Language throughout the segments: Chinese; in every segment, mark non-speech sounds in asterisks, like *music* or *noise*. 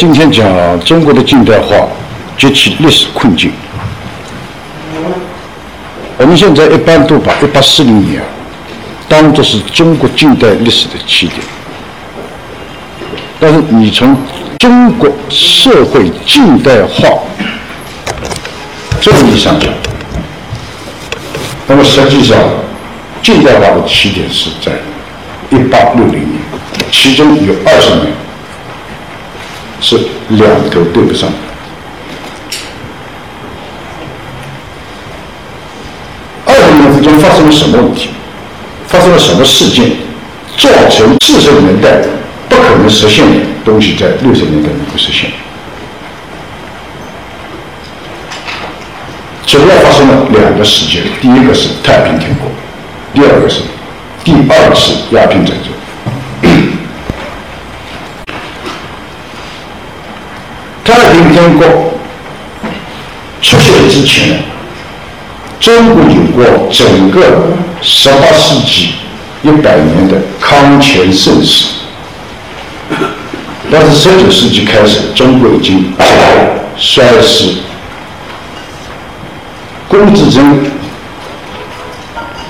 今天讲中国的近代化及其历史困境。我们现在一般都把一八四零年当作是中国近代历史的起点，但是你从中国社会近代化这个意义上讲，那么实际上近代化的起点是在一八六零年，其中有二十年。是两头对不上。二十年之间发生了什么问题？发生了什么事件，造成四十年代不可能实现的东西，在六十年代能够实现？主要发生了两个事件，第一个是太平天国，第二个是第二次鸦片战争。太平天国出现之前，中国有过整个十八世纪一百年的康乾盛世，但是十九世纪开始，中国已经衰失。龚自珍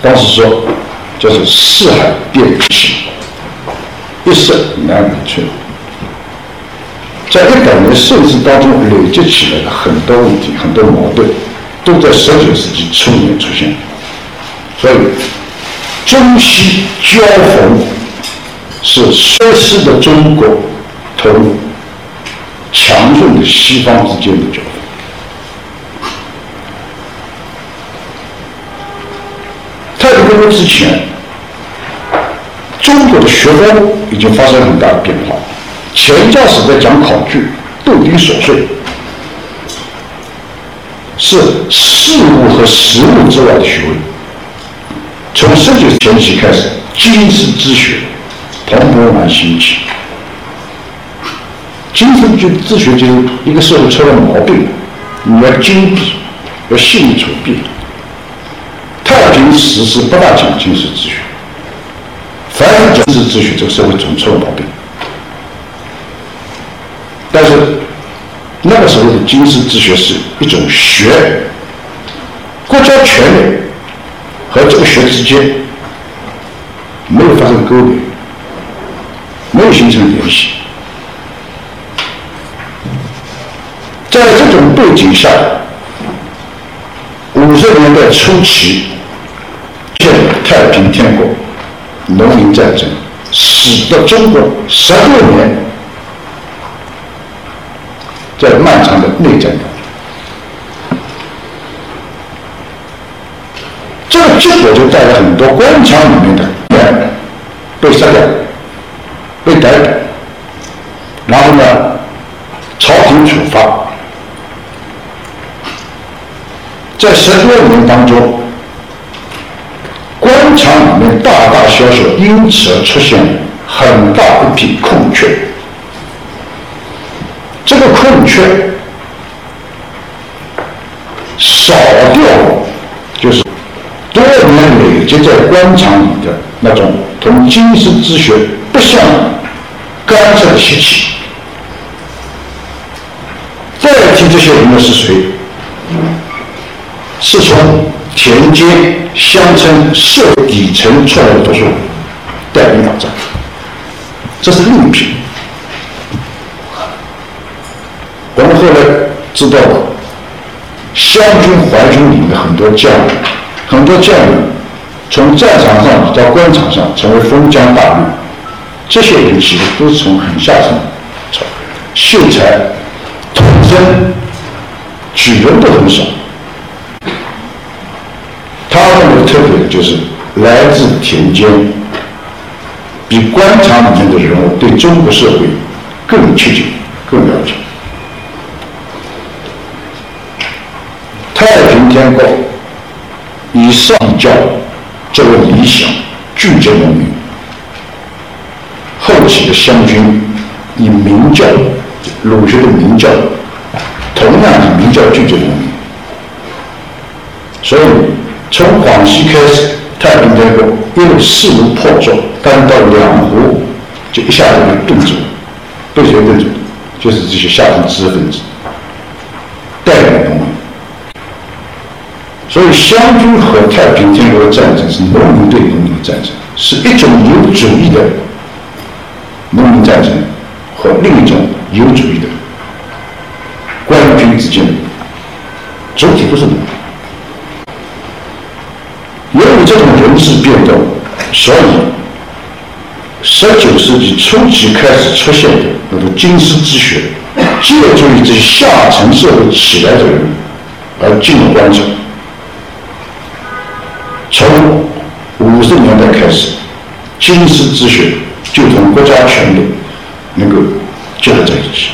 当时说，叫做四海变齐，一色难为春。在一百年盛世当中累积起来的很多问题、很多矛盾，都在十九世纪初年出现。所以，中西交锋是衰失的中国同强盛的西方之间的交锋。太平天国之前，中国的学风已经发生很大的变化。前教史在讲考据、斗丁琐碎，是事物和实物之外的学问。从十九前期开始，经世之学蓬勃而兴起。经世之学就是一个社会出了毛病，你要精辟，要细腻筹备。太平时是不大讲经世之学，凡是经世之学，这个社会总出了毛病。但是那个时候的经世之学是一种学，国家权力和这个学之间没有发生勾连，没有形成联系。在这种背景下，五十年代初期，建太平天国，农民战争，使得中国十六年。在漫长的内战中，这个结果就带来很多官场里面的人被杀掉、被逮捕，然后呢，朝廷处罚。在十多年当中，官场里面大大小小因此而出现很大一批空缺。这个空缺少掉，就是多年累积在官场里的那种同经世之学不相干涉的习气。再提这些人的是谁？是从田间乡村社底层出来的读书人带兵打仗，这是另一批。我们后来知道了，湘军、淮军里面很多将领，很多将领从战场上到官场上成为封疆大吏，这些人其实都是从很下层，秀才、统生举人都很少。他认为特别的就是来自田间，比官场里面的人物对中国社会更贴近、更了解。太平天国以上教作为理想，聚集农民；后起的湘军以明教，儒学的明教，同样以明教聚集农民。所以。从广西开始，太平天国因为势如破竹，但到两湖就一下子就顿住了，被谁顿住？就是这些下层知识分子带领农民。所以湘军和太平天国的战争是农民对农民的战争，是一种有主义的农民战争和另一种有主义的官军之间，主体都是农民。由于这种人事变动，所以十九世纪初期开始出现的那种经师之学，借助于这些下层社会起来的人而进入官场。五十年代开始，经师之学就同国家权力能够结合在一起，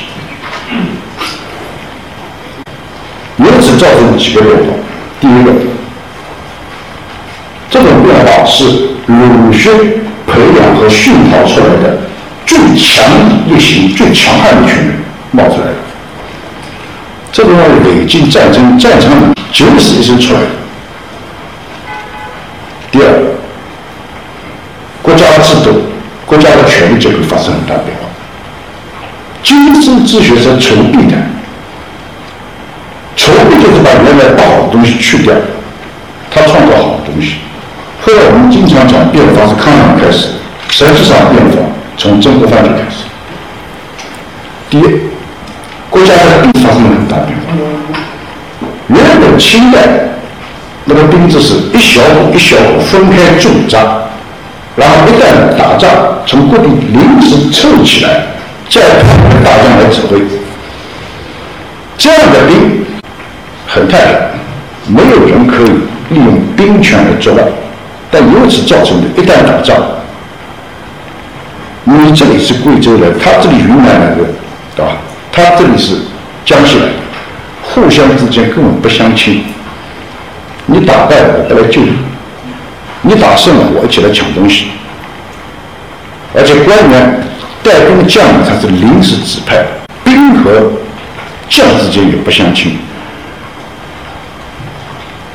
由此造成几个变化。第一个。这种变化是儒学培养和熏陶出来的最强力型、最强悍的群人冒出来的。这种累进战争战场里九死一生出来的。第二，国家制度、国家的权力结构发生很大变化。经师之学是筹备的，筹备就是把原来不好的东西去掉，他创造好的东西。后来我们经常讲变法是抗战开始，实际上变法从曾国藩就开始。第一，国家的兵发生了很大变化。原本清代那个兵制是一小股一小股分开驻扎，然后一旦打仗，从各地临时凑起来，再派大将来指挥。这样的兵很太平，没有人可以利用兵权来作乱。但由此造成的，一旦打仗，你这里是贵州的，他这里云南来的，对吧？他这里是江西来的，互相之间根本不相亲。你打败了，我不来救你；你打胜了，我一起来抢东西。而且官员带兵的将领他是临时指派，兵和将之间也不相亲。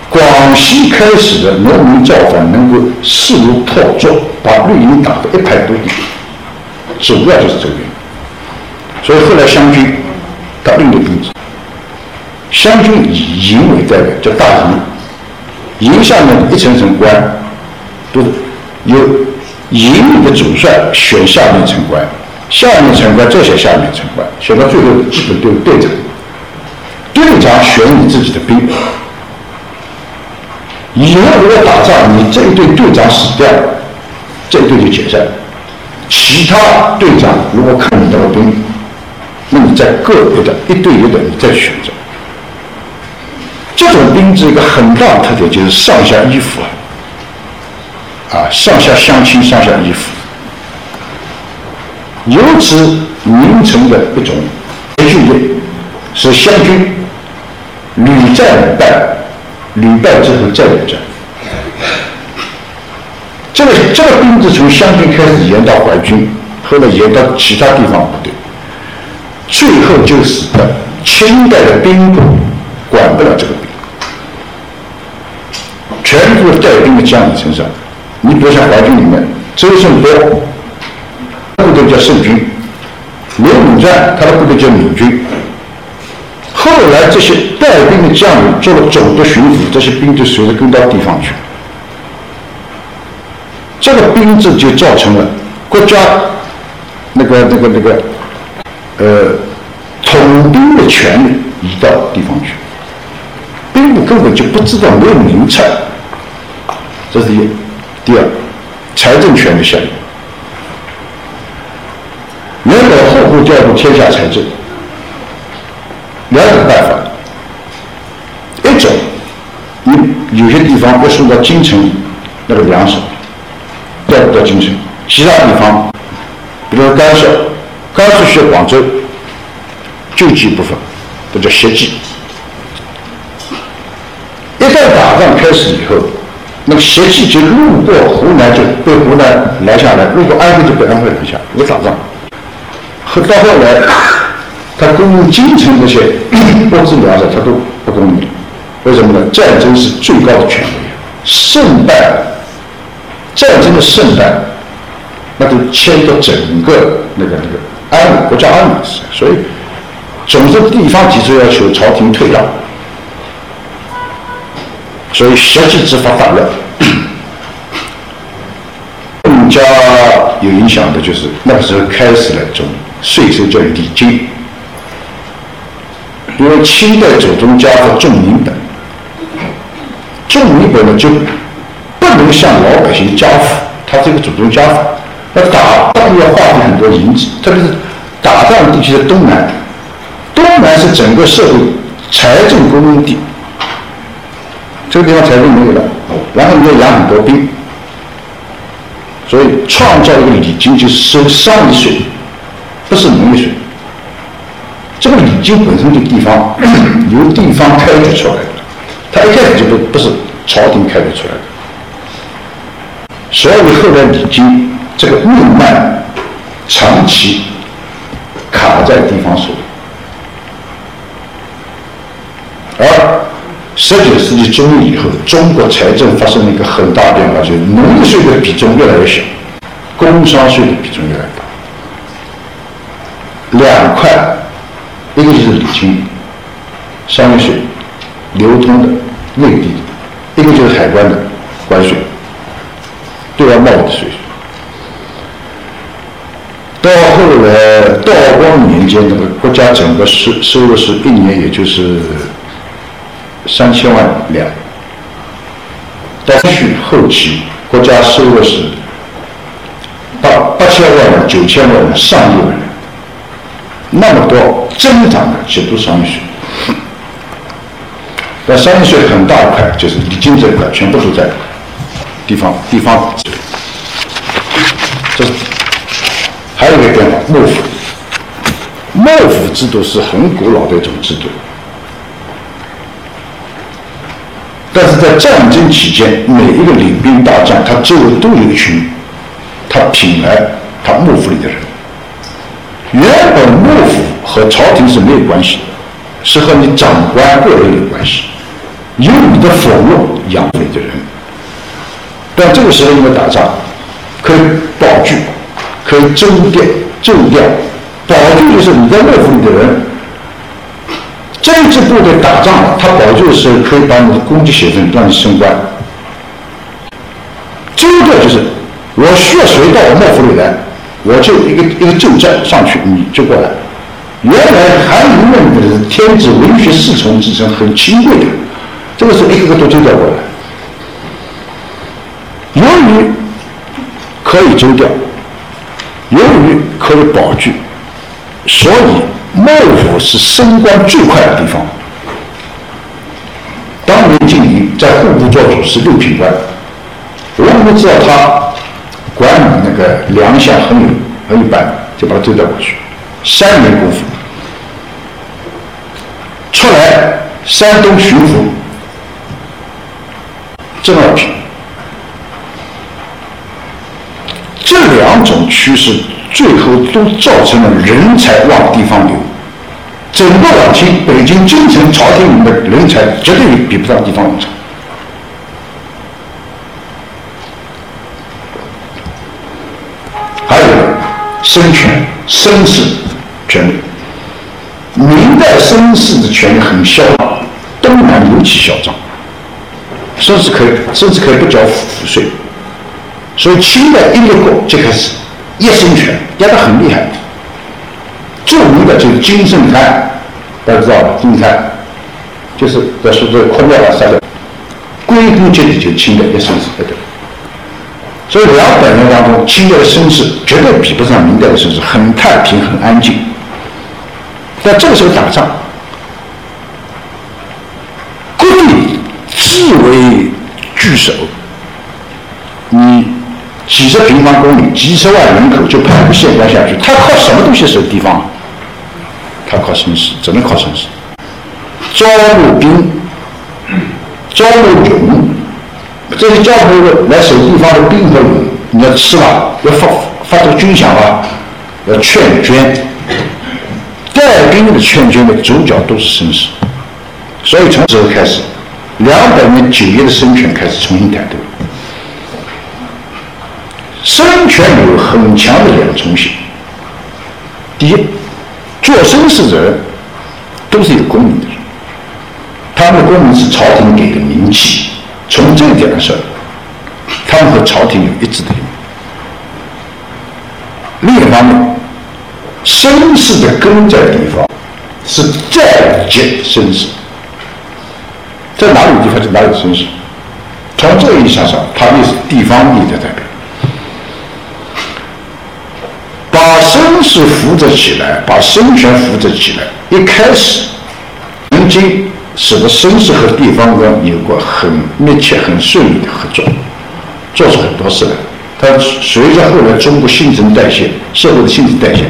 广西开始的农民造反能够势如破竹，把绿营打得一败涂地，主要就是这个原因。所以后来湘军他另立兵制，湘军以营为代表，叫大营，营下面一层层官，都是由营里的主帅选下面一层官，下面层官再选下面层官，选到最后基本都是队长，队长选你自己的兵。以后如果打仗，你这一队队长死掉，这一队就解散。其他队长如果看你的兵，那你在个别的一队一队你再选择。这种兵制一个很大的特点就是上下依附，啊，上下相亲，上下依附。由此形成的一种序列，是湘军屡战屡败。屡败之后再屡战，这个这个兵制从湘军开始延到淮军，后来延到其他地方部队，最后就使得清代的兵部管不了这个兵，全部带兵的将领身上。你比如像淮军里面，周胜波部队叫胜军，刘武传他的部队叫闽军。后来这些带兵的将领做了总督、巡抚，这些兵就随着跟到地方去。这个兵制就造成了国家那个、那个、那个，呃，统兵的权利移到地方去，兵部根本就不知道没有名册，这是一。第二，财政权的下移，原本户调度天下财政。两种办法，一种，你有些地方要送到京城那个粮食调不到京城，其他地方，比如说甘肃，甘肃需要广州救济部分，这叫协济。一旦打仗开始以后，那个协济就路过湖南就被湖南拦下来，路过安徽就被安徽拦下，不打仗。后到后来，他供应京城那些物资粮食，他都不供应。为什么呢？战争是最高的权威，胜败，战争的胜败，那都牵着整个那个那个安稳国家安稳。所以，总是地方提出要求，朝廷退让。所以，实际执法法律更加有影响的就是那个时候开始了一种税收叫礼金，因为清代祖宗家和重民本。重民本呢就不能向老百姓交付，他这个祖宗家法，那打仗要花费很多银子，特别是打仗地区的东南，东南是整个社会财政供应地，这个地方财政没有了，然后你要养很多兵，所以创造一个礼金就是收商业税，不是农业税。这个礼金本身就地方 *coughs* 由地方开举出来的。它一开始就不不是朝廷开辟出来的，所以后来礼金这个命脉长期卡在地方手里，而十九世纪中以后，中国财政发生了一个很大变化，就是农业税的比重越来越小，工商税的比重越来越大。两块，一个就是礼金，商业税。流通的内地，一个就是海关的关税，对外贸易的税。到后来道光年间，那个国家整个收收入是一年也就是三千万两。到续后期，国家收入是八八千万两、九千万、上亿万两，那么多增长的其实都商业税。那商业税很大一块，就是礼金这一块，全部都在地方地方。这还有一个变化，幕府。幕府制度是很古老的一种制度，但是在战争期间，每一个领兵大将，他周围都有一群他品来他幕府里的人。原本幕府和朝廷是没有关系的，是和你长官个人有关系。有你的俸禄养你的人，但这个时候因为打仗，可以保据，可以征调、征调。保据就是你在幕府里的人，政治部队打仗了，他保据的时候可以把你的功绩写成，让你升官。征调就是我需要谁到我幕府里来，我就一个一个奏战上去，你就过来。原来韩愈认为是天子文学侍从之称，很清贵的。这个是一个个都征调过来，由于可以征调，由于可以保据，所以幕府是升官最快的地方。当年晋陵在户部做主是六品官，我们知道他管理那个粮饷很有很一般，就把他征调过去，三年功夫出来山东巡抚。正二品，这两种趋势最后都造成了人才往地方流。整个晚清，北京、京城、朝廷里的人才绝对比不上地方人才。还有生权、绅士权利。明代绅士的权利很嚣张，东南尤其嚣张。甚至可以，甚至可以不交赋税，所以清代一立国就开始一生权压得很厉害。著名的就是金圣叹，大家知道吧？金圣叹就是在苏州哭掉了杀掉，归根结底就清代一生是对的。所以两百年当中，清代的绅士绝对比不上明代的绅士，很太平，很安静。但这个时候打仗。自为据守，你几十平方公里、几十万人口就派个县官下去，他靠什么东西守地方？他靠绅士，只能靠绅士。招募兵，招募勇，这些招募来守地方的兵和勇，你要吃吧，要发发这个军饷吧，要劝捐。带兵的劝捐的主角都是绅士，所以从这时候开始，两百年九月的孙权开始重新抬头。孙权有很强的两重性。第一，做绅士的人都是有功名的人，他们的功名是朝廷给的名气。从这一点来说，他们和朝廷有一致的利益。另一方面，绅士的根在地方，是在籍绅士，在哪里地方就哪里绅士。从这个意义上说，他也是地方利益的代表。把绅士扶植起来，把孙权扶植起来，一开始曾经使得绅士和地方官有过很密切、很顺利的合作，做出很多事来。但随着后来中国新陈代谢、社会的新陈代谢，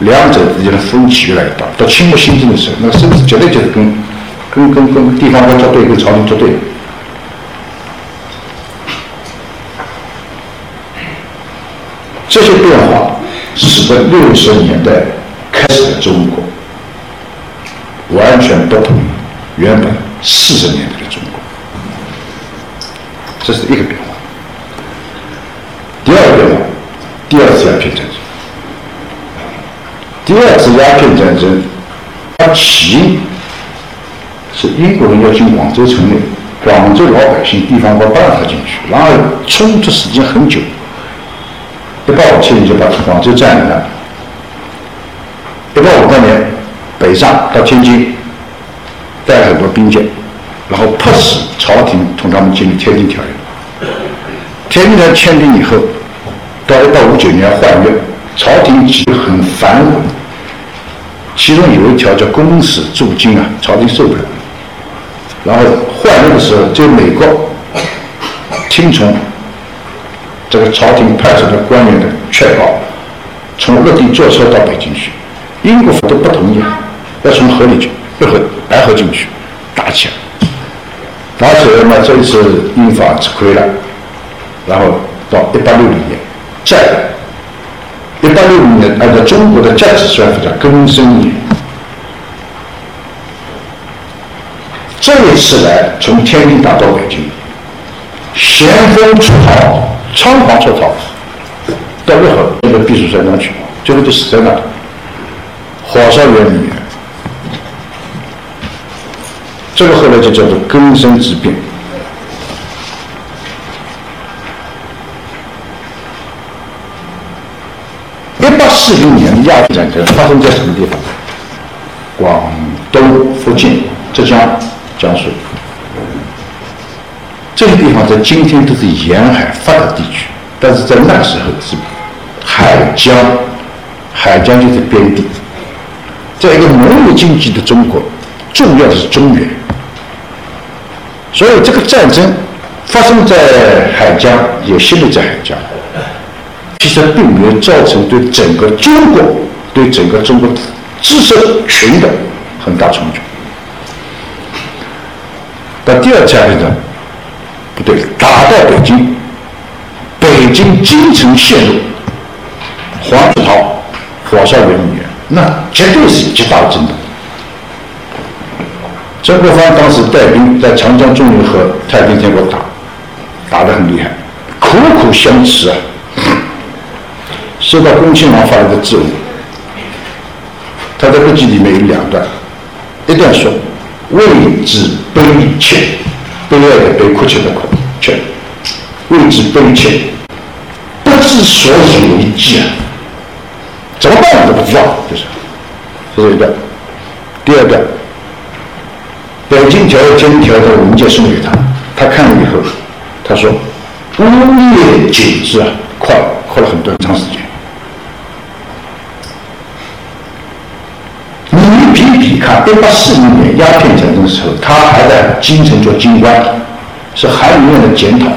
两者之间的分歧越来越大。到清末新政的时候，那个绅士绝对就是跟跟跟跟地方官作对，跟朝廷作对。这些变化。使得六十年代开始的中国完全不同原本四十年代的中国，这是一个变化。第二个变化，第二次鸦片战争。第二次鸦片战争，它起因是英国人要进广州城内，广州老百姓、地方官不让他进去，然后冲突时间很久。一八五七年就把广州占领了。一八五八年，北上到天津，带很多兵舰，然后迫使朝廷同他们签《天津条约》。天津条约签订以后，到一八五九年换约，朝廷其实很繁文，其中有一条叫公使驻京啊，朝廷受不了。然后换约的时候，就美国听从。这个朝廷派出的官员的劝告，从陆地坐车到北京去，英国都不同意，要从河里去，要和白河进去，打起来，打起来嘛，这一次英法吃亏了，然后到一八六零年，再一八六零年，按照中国的价值算法叫庚申年，这一次来从天津打到北京，咸丰出逃。仓皇出逃，到日后那个避暑山庄去，最后就死在那里，火烧圆明园。这个后来就叫做根深之变。一八四零年的鸦片战争发生在什么地方？广东、福建、浙江、江苏。这些地方在今天都是沿海发达地区，但是在那时候是海疆，海疆就是边地。在一个农业经济的中国，重要的是中原，所以这个战争发生在海疆，也陷入在海疆，其实并没有造成对整个中国、对整个中国知识群的很大冲击。到第二次鸦片战争。不对，打到北京，北京京城陷入，黄子韬火烧圆明园，那绝对是极大的震动。曾国藩当时带兵在长江中游和太平天国打，打得很厉害，苦苦相持啊。收到恭亲王发来的质问，他在日记里面有两段，一段说：“为之悲切。”悲哀的悲，哭泣的哭，却为之悲切，不知所以为继啊！怎么办都不知道，就是，这是一段。第二段，北京条约签条的文件送给他，他看了以后，他说：“呜咽久之啊，哭哭了很多很长时间。”你比比看，一八四零年鸦片战争的时候，他还在京城做京官，是韩林院的检讨，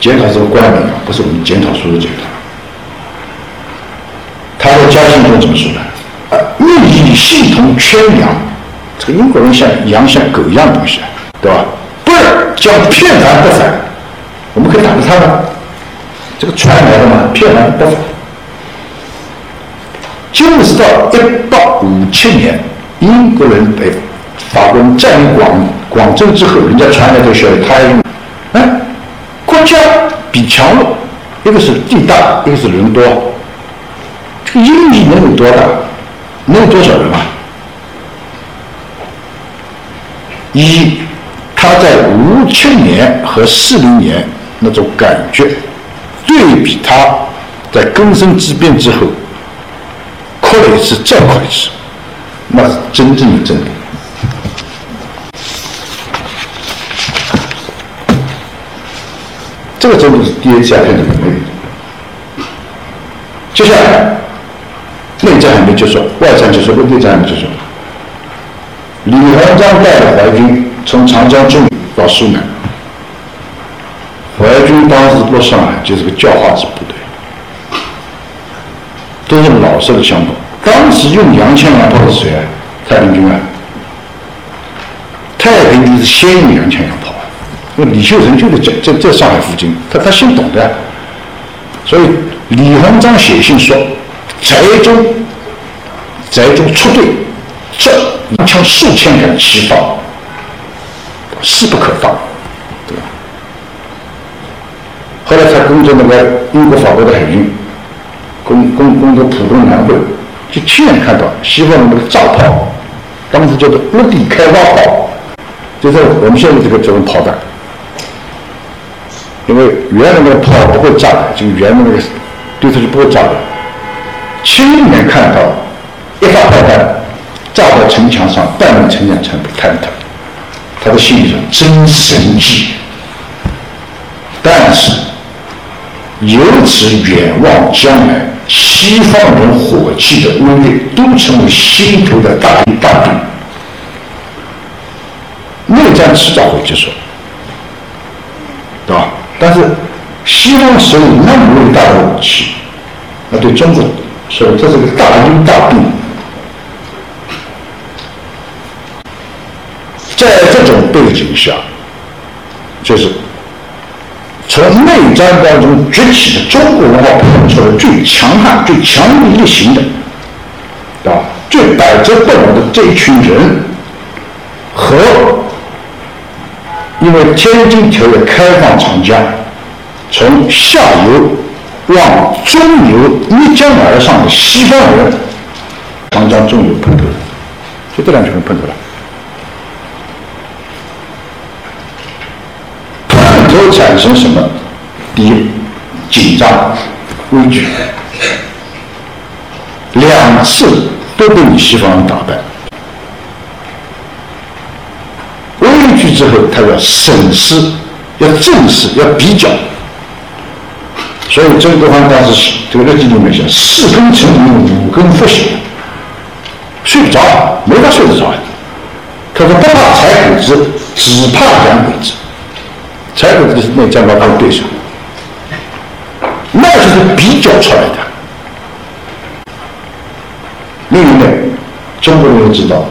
检讨这个官名，不是我们检讨书的检讨。他在交信中怎么说的？啊，密意系统圈养，这个英国人像羊像狗一样的东西，对吧？不是叫骗凡不反，我们可以打个他吗？这个传来的嘛，骗凡不凡。就是到一八五七年，英国人被法国人占领广广州之后，人家传来的消息，他用，哎，国家比强弱，一个是地大，一个是人多。这个英裔能有多大？能有多少人啊？一，他在五七年和四零年那种感觉，对比他在根深蒂变之后，哭了一次再哭一次，那是真正的真理。这个真理是第一次片的。接下来。内战还没结束，外战结束，内战还没结束。李鸿章带着淮军从长江中到苏南，淮军当时落上海就是个教化之部队，都是老式的枪炮。当时用洋枪洋炮是谁啊？太平军啊！太平军是先用洋枪洋炮啊，那李秀成就在在在上海附近，他他先懂的，所以李鸿章写信说。宅中，宅中出队，这一枪数千杆齐发，势不可挡，对吧？后来他攻着那个英国、法国的海军，攻攻攻着浦东南汇，就亲眼看到西方的那个炸炮，当时叫做陆地开花炮，就是我们现在这个这种炮弹，因为原来那个炮不会炸的，就原来那个对它是不会炸的。亲眼看到一发炮弹炸到城墙上，半面城墙全部坍塌，他的心里说真神迹。但是由此远望将来，西方人火器的威力都成为心头的大一大病。内战迟早会结束，对吧？但是西方手里那么伟大的武器，那对中国。所以这是个大因大病，在这种背景下，就是从内战当中崛起的中国文化培养出来最强悍、最强力一行的，啊，最百折不挠的这一群人，和因为《天津条约》开放长江，从下游。往中游逆江而上的西方人，长江中游碰头了，就这两群人碰头了。碰头产生什么？第一，紧张、畏惧，两次都被你西方人打败。畏惧之后，他要审视，要正视，要比较。所以曾国藩当时这个日记里面写：四更成名，五更复醒，睡不着，没法睡得着。他说不怕踩鬼子，只怕洋鬼子。踩鬼子是那战报他的对手，那就是比较出来的。另一面，中国人知道，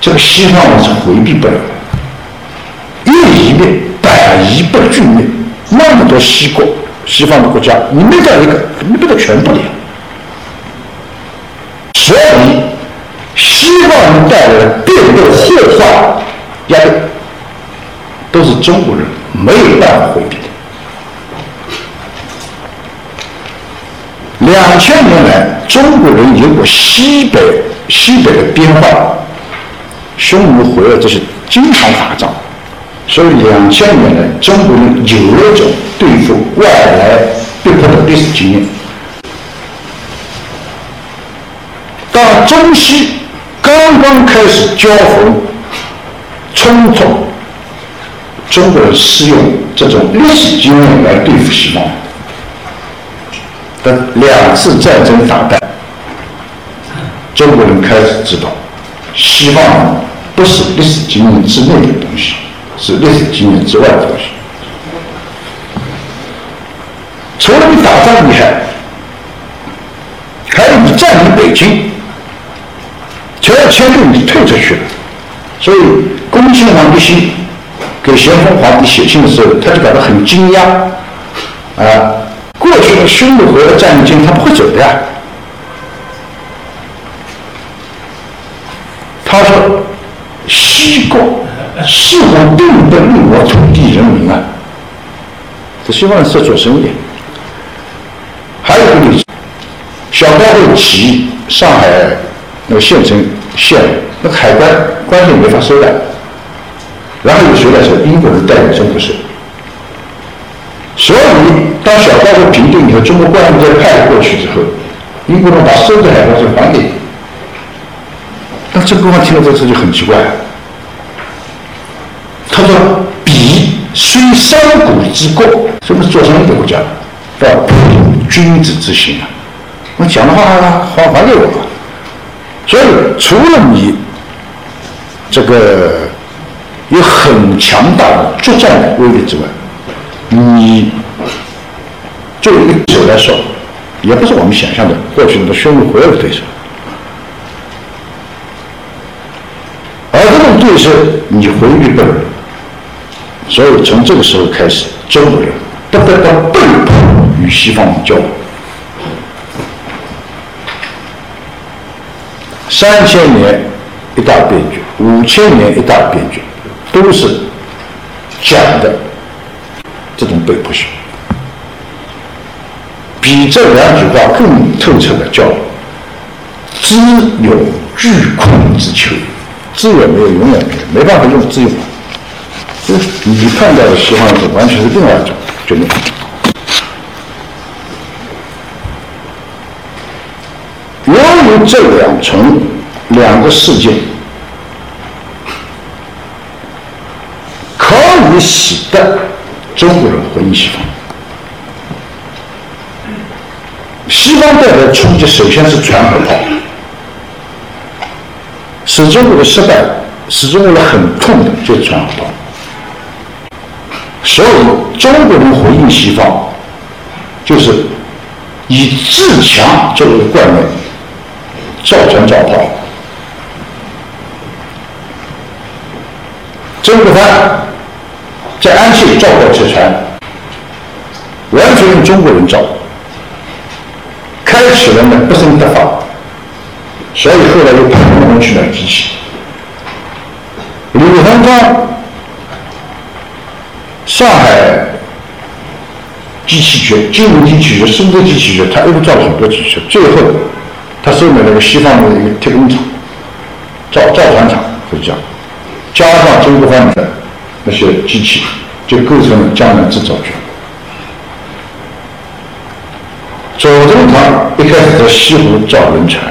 这个西方人是回避不了的，一夷灭，百夷不俱灭，那么多西国。西方的国家，你没掉一个，你不得全部的。所以，西方人带来的变动祸患压力，都是中国人没有办法回避的。两千年来，中国人有过西北西北的边患，匈奴回来这些经常打仗。所以，两千年来，中国人有了一种对付外来逼迫的历史经验。当中西刚刚开始交锋、冲突，中国人是用这种历史经验来对付西方。但两次战争打败，中国人开始知道，西方不是历史经验之内的东西，是历史经验之外的东西。除了你打仗厉害，还有你占领北京，全要迁就你退出去了。所以，恭亲王奕欣给咸丰皇帝写信的时候，他就感到很惊讶啊！过去的匈奴和占领军，他不会走的呀。他说：“是否并不利我土地人民啊？这西方人是做生意。还有一个例子，小刀会起上海那个县城县，那海关关税没法收的。然后有谁来收？英国人代理中国收。所以当小刀会平定以后，中国官员再派过去之后，英国人把收的海关税还给。”那曾国藩听了这个事就很奇怪，他说：“彼虽商贾之国，什么是做生意的国家？要君子之心啊！我讲的话还还给我。所以，除了你这个有很强大的作战威力之外，你作为一个手来说，也不是我们想象的过去那个匈奴回来的对手。”而这种对手你回避不了，所以从这个时候开始，中国人不得不被迫与西方交往。三千年一大变局，五千年一大变局，都是讲的这种被迫性。比这两句话更透彻的叫“知有巨困之求”。资源没有，永远没有，没办法用资源。你看到的西方是完全是另外一种决定。由于这两层两个事件，可以使得中国人回应西方。西方带来的冲击，首先是传和炮。使中国的失败，使中国人很痛的，就是传火炮。所以中国人回应西方，就是以自强作为冠冕，造船造炮。曾国藩在安庆造过铁船，完全用中国人造，开启了那不胜得法。所以后来又派工人去买机器。李鸿章上海机器局、金融机器局、深圳机器局，他一共造了很多机器。最后，他收买了个西方的一个铁工厂、造造船厂，是这样。加上中国方面的那些机器，就构成了江南制造局。左宗棠一开始在西湖造轮船。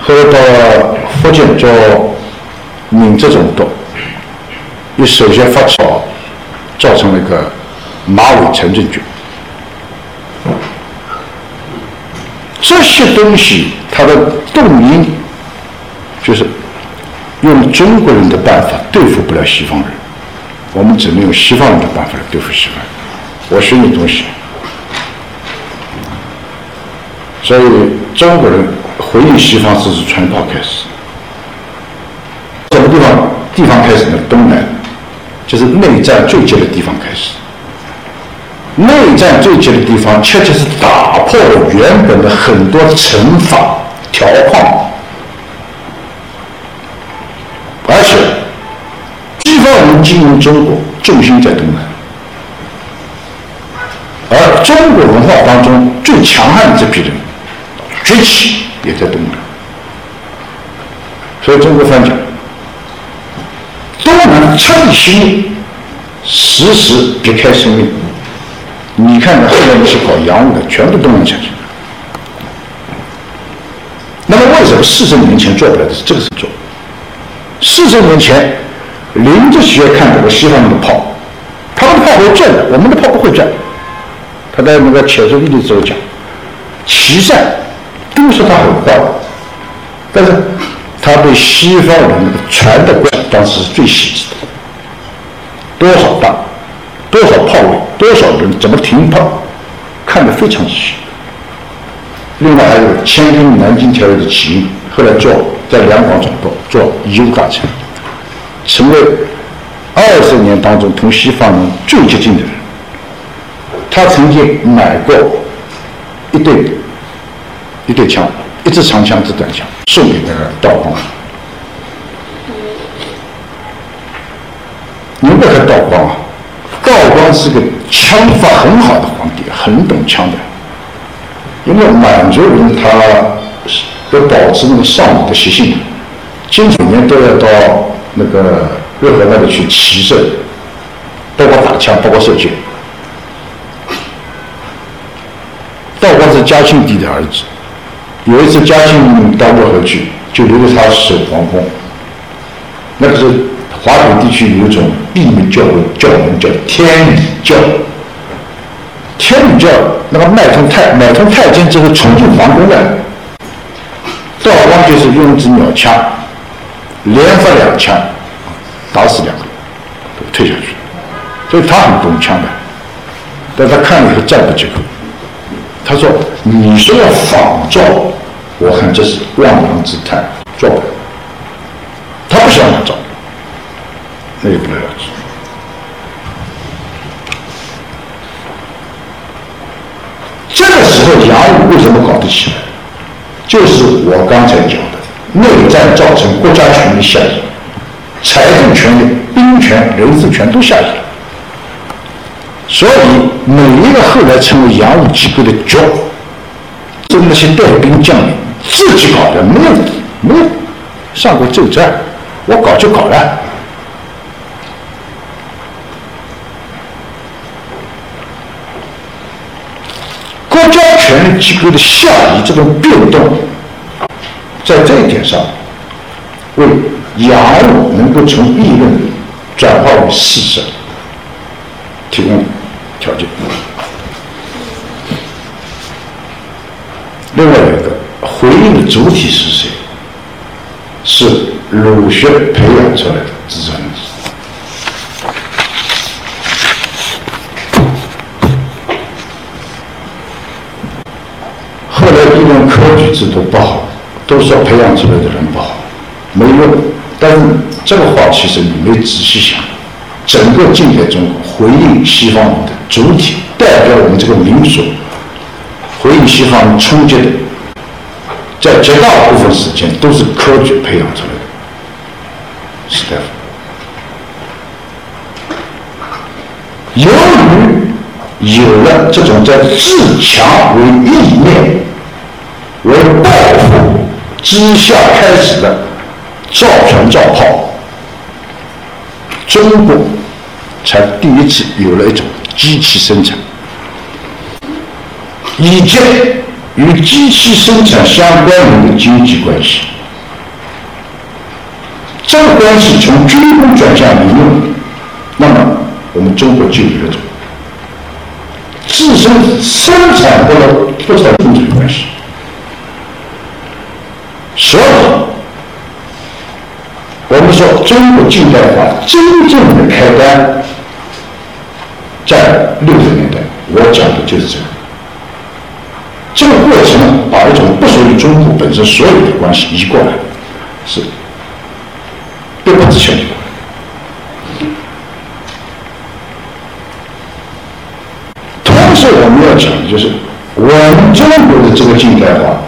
后来到福建做闽浙总督，又首先发草，造成了一个马尾城镇局。这些东西，它的动因就是用中国人的办法对付不了西方人，我们只能用西方人的办法来对付西方人。我学你东西，所以中国人。回应西方是从船炮开始，什么地方地方开始呢？东南，就是内战最急的地方开始。内战最急的地方，确切是打破了原本的很多惩罚条框，而且西方人经营中国重心在东南，而中国文化当中最强悍的这批人崛起。也在东南，所以中国方讲，都能彻底兴灭，时时别开生命。你看看，后来那些搞洋务的，全部都能产生。那么，为什么四十年前做不来的是这个时候做？四十年前，林则徐看到西方的炮，他们的炮会转的，我们的炮不会转。他在那个《且说历历》时候讲，岐善。都说他很坏，但是他对西方人那个船的观当时是最细致的，多少大，多少炮位，多少人，怎么停炮，看得非常细。另外还有签订南京条约的起因，后来做在两广转播做义务大臣，成为二十年当中同西方人最接近的人。他曾经买过一对一对枪，一支长枪，一支短枪，送给那个道光。你不要看道光啊，道光是个枪法很好的皇帝，很懂枪的。因为满族人他要保持那个少女的习性，今年都要到那个热河那里去骑射，包括打枪，包括射箭。道光是嘉庆帝的儿子，有一次嘉庆到热河去，就留着他守皇宫。那个是华北地区有一种秘密教教门叫天理教。天理教那个买通太买通太监之后闯进皇宫的，道光就是用一支鸟枪，连发两枪，打死两个人，退下去。所以他很懂枪的，但他看了以后赞不绝口。他说：“你说要仿造，我看这是妄言之谈，做不了。他不想仿造，那也不了了之。这个时候，洋务为什么搞得起来？就是我刚才讲的，内战造成国家权力下移，财政权力、兵权、人事权都下移了。所以，每一个后来成为洋务机构的局，就那些带兵将领自己搞的，没有没有上过奏战，我搞就搞了。国家权力机构的下移这种变动，在这一点上，为洋务能够从议论转化为事实提供条件。另外一个回应的主体是谁？是儒学培养出来的知识分子。后来议论科举制度不好，都说培养出来的人不好，没用。但是这个话其实你没仔细想，整个近代中国回应西方的主体，代表我们这个民族回应西方人冲击的，在绝大部分时间都是科举培养出来的士大夫。由于有了这种在自强为意念。为报复之下开始的造船造炮，中国才第一次有了一种机器生产。以及与机器生产相关联的经济关系，这个关系从军工转向民用，那么我们中国就有一种自身生产不了不产生产关系。所以，我们说中国近代化真正的开端，在六十年代，我讲的就是这个。这个过程把一种不属于中国本身所有的关系移过来，是必不可少的。同时，我们要讲的就是，我们中国的这个近代化。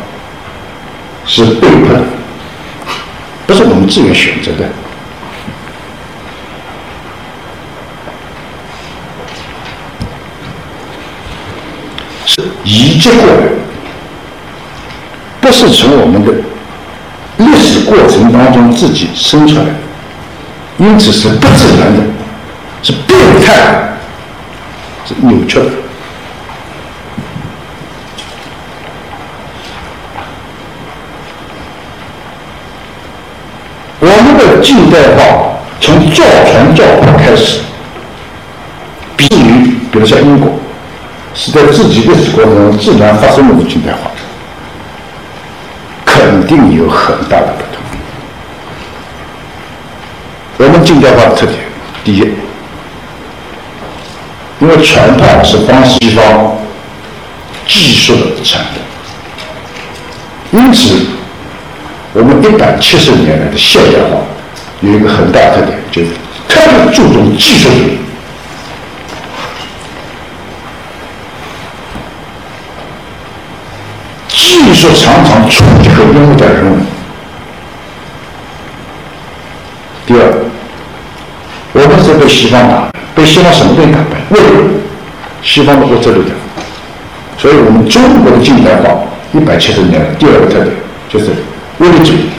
是被迫的，不是我们自愿选择的，是移植过来，不是从我们的历史过程当中自己生出来的，因此是不自然的，是变态，是扭曲的。我们的近代化从造船造炮开始，比于比如像英国，在自己历史过程中自然发生的近代化，肯定有很大的不同。我们近代化的特点，第一，因为传统是帮西方技术的产物，因此我们一百七十年来的现代化有一个很大特点，就是特别注重技术主义。技术常常触及和应用在人为。第二，我们是被西方打，被西方什么东西打败？为西方的物质力量。所以我们中国的近代化一百七十年来第二个特点就是物理主义，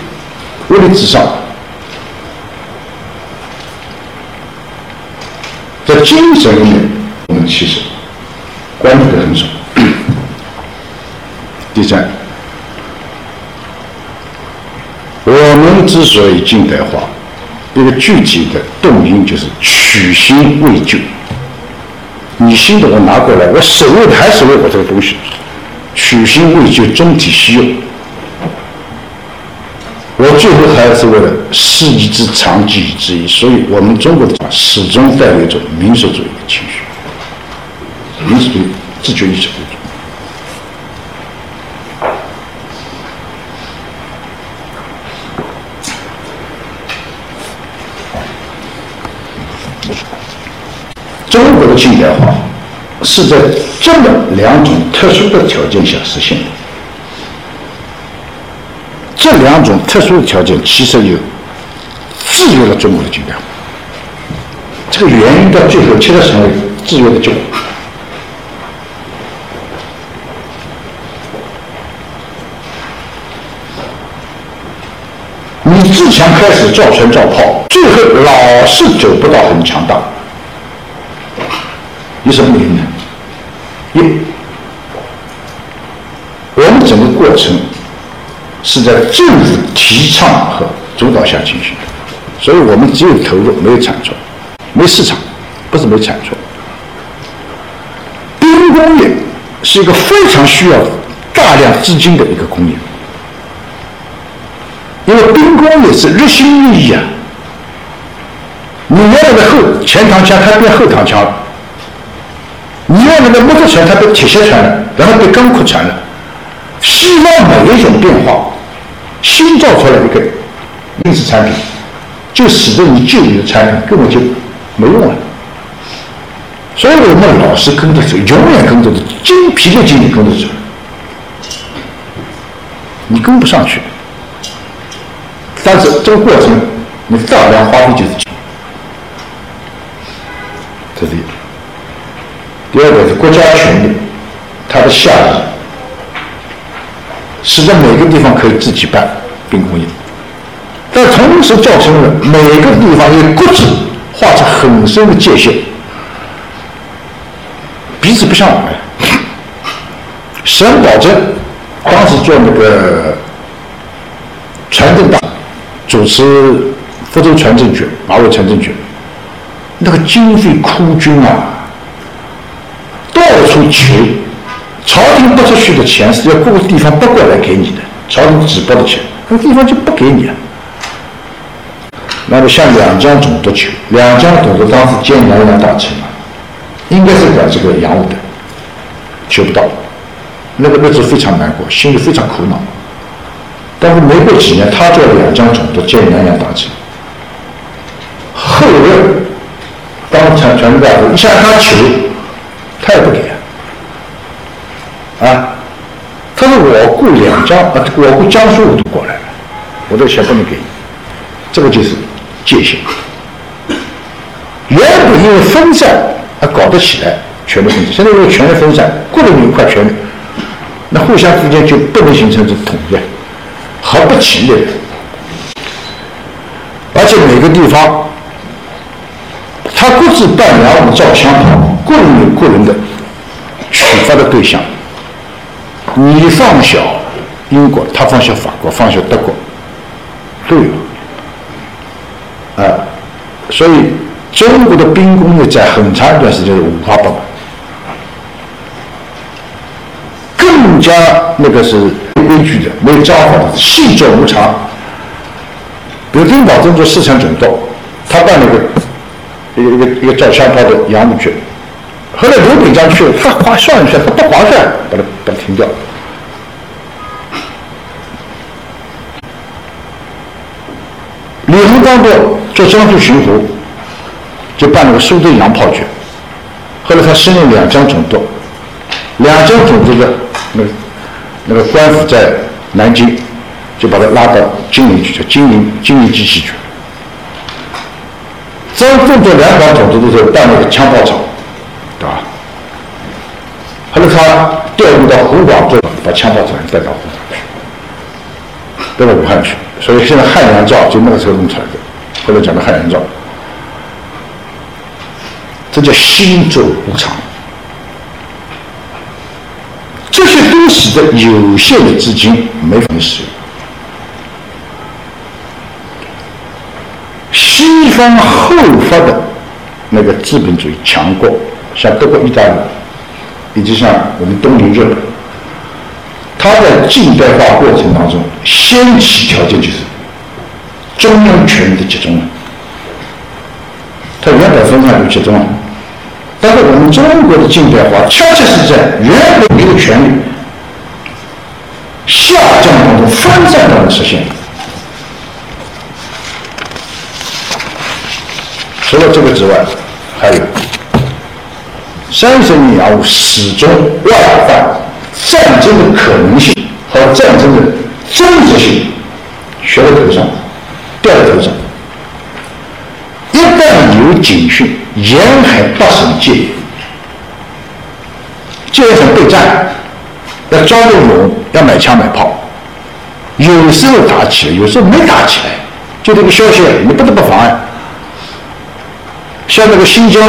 物理至上。在精神里面，我们其实关注的很少。第三，之所以近代化，一个具体的动因就是取新为旧。你新的我拿过来，我守卫的还是为我这个东西，取新为旧，中体西用。我最后还是为了世纪之长计之一，所以我们中国的始终带有一种民族主义的情绪，民族主义自觉意识。近代化是在这么两种特殊的条件下实现的。这两种特殊的条件其实又制约了中国的近代。这个原因到最后其实成为制约的结果。你自强开始造船造炮，最后老是走不到很强大。有什么原因呢？一，我们整个过程是在政府提倡和主导下进行的，所以我们只有投入，没有产出，没市场，不是没产出。兵工业是一个非常需要大量资金的一个工业，因为兵工业是日新月异啊。你原来的后前膛枪，它变后膛枪。你要那个木头船，它被铁鞋穿了，然后被钢壳穿了。希望每一种变化，新造出来一个硬质产品，就使得你旧有的产品根本就没用了。所以我们老是跟着走，永远跟着走，精疲力尽的跟着走，你跟不上去。但是这个过程，你大量花费就是钱，这是。第二个是国家权力，它的下移，使得每个地方可以自己办兵工业，但同时造成了每个地方也各自画出很深的界限，彼此不相往来。沈葆桢当时做那个船政大，主持福州船政局、马尾船政局，那个经费枯军啊。到处求，朝廷拨出去的钱是要各个地方拨过来给你的，朝廷只拨的钱，那地方就不给你啊。那么向两江总督求，两江总督当时兼南洋大臣嘛，应该是管这个洋务的，求不到，那个日子非常难过，心里非常苦恼。但是没过几年，他做两江总督兼南洋大臣，后任当船船大夫，一向他求。他也不给啊！啊，他说我雇两江啊，我雇江苏我都过来了，我这个钱不能给你，这个就是界限。原本因为分散而搞得起来权力分散，现在因为权力分散，各人有一块权力，那互相之间就不能形成这统一，毫不企业的。而且每个地方，他各自办粮武造枪炮。个人有个人的取发的对象，你放小英国，他放小法国，放小德国，都有啊。所以中国的兵工业在很长一段时间是五花八门，更加那个是规矩的、没章法的、细作无常。比如丁宝桢做四川总督，他办了个一个一个一个造枪炮的洋务局。后来刘秉章去了，他划算一下，他不划算，把它把它停掉。李鸿章的做江苏巡抚，就办了个苏州洋炮局。后来他升任两江总督，两江总督的那个那个官府在南京，就把他拉到金陵去，叫金陵金陵机器局。张凤做两广总督的时候办了个枪炮厂。对吧？后来他调入到湖广做，把枪炮厂带到湖广去，带到武汉去。所以现在汉阳造就那个时候弄出来的。后来讲的汉阳造，这叫心走无常。这些东西的有限的资金没法使用。西方后发的那个资本主义强国。像德国、意大利，以及像我们东邻日本，它在近代化过程当中，先起条件就是中央权力的集中了。它原本分散就集中了，但是我们中国的近代化，恰恰是在原本没有权力下降当中分散当中实现的。除了这个之外，还有。三十年洋务始终外患战争的可能性和战争的真实性，学在头上，掉在头上。一旦有警讯，沿海八省戒严，就要想备战，要招募勇，要买枪买炮。有时候打起来，有时候没打起来，就这个消息，你不得不防啊。像那个新疆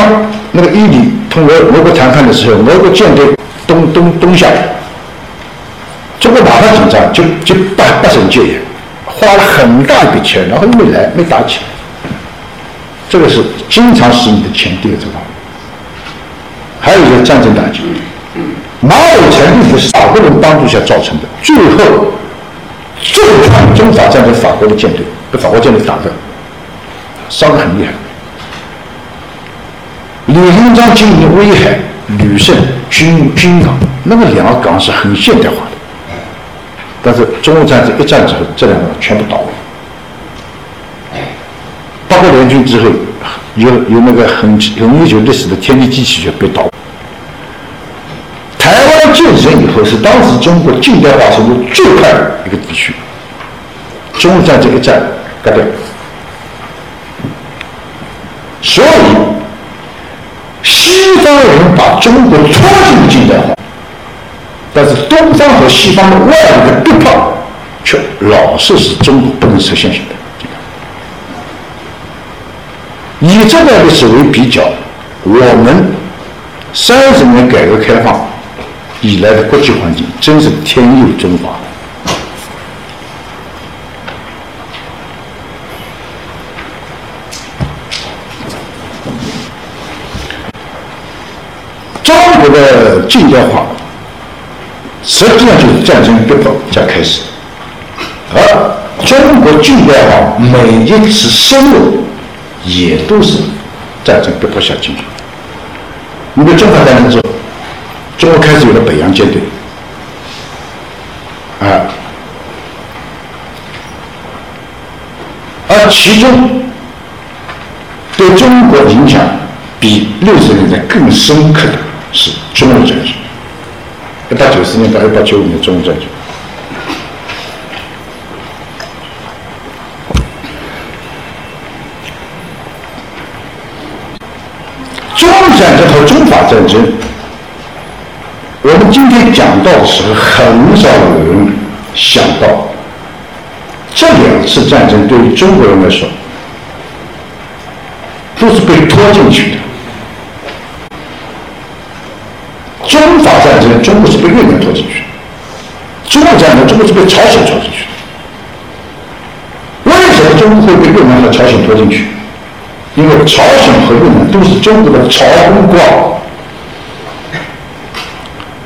那个伊犁同俄俄国谈判的时候，俄国舰队东东东下，中国马上紧张，就就八八省戒严，花了很大一笔钱，然后又没来，没打起来。这个是经常使你的钱跌在这方。还有一个战争打击，马尾成立是法国人帮助下造成的，最后重创中法战争法国的舰队，被法国舰队打的伤得很厉害。李鸿章经营威海、旅顺、军军港，那个两个港是很现代化的。但是中日战争一战之后，这两个全部倒了。八国联军之后，有有那个很很悠久历史的天地机器就被倒。台湾建成以后，是当时中国近代化速度最快的一个地区。中日战争一战，干掉。所以。西方人把中国拖进近代化，但是东方和西方的外部的逼迫，却老是使中国不能实现性的。以这段历史为比较，我们三十年改革开放以来的国际环境，真是天佑中华。近代化，实际上就是战争逼迫才开始，而中国近代化每一次深入，也都是战争逼迫下进行。你比如中法战争之后，中国开始有了北洋舰队，啊，而其中对中国影响比六十年代更深刻的。是中日战争，一八九四年到一八九五年中日战争。中日战争和中法战争，我们今天讲到的时候，很少有人想到，这两次战争对于中国人来说，都是被拖进去的。中法中国是被越南拖进去；中日战争，中国是被朝鲜拖进去。为什么中国会被越南和朝鲜拖进去？因为朝鲜和越南都是中国的朝贡国。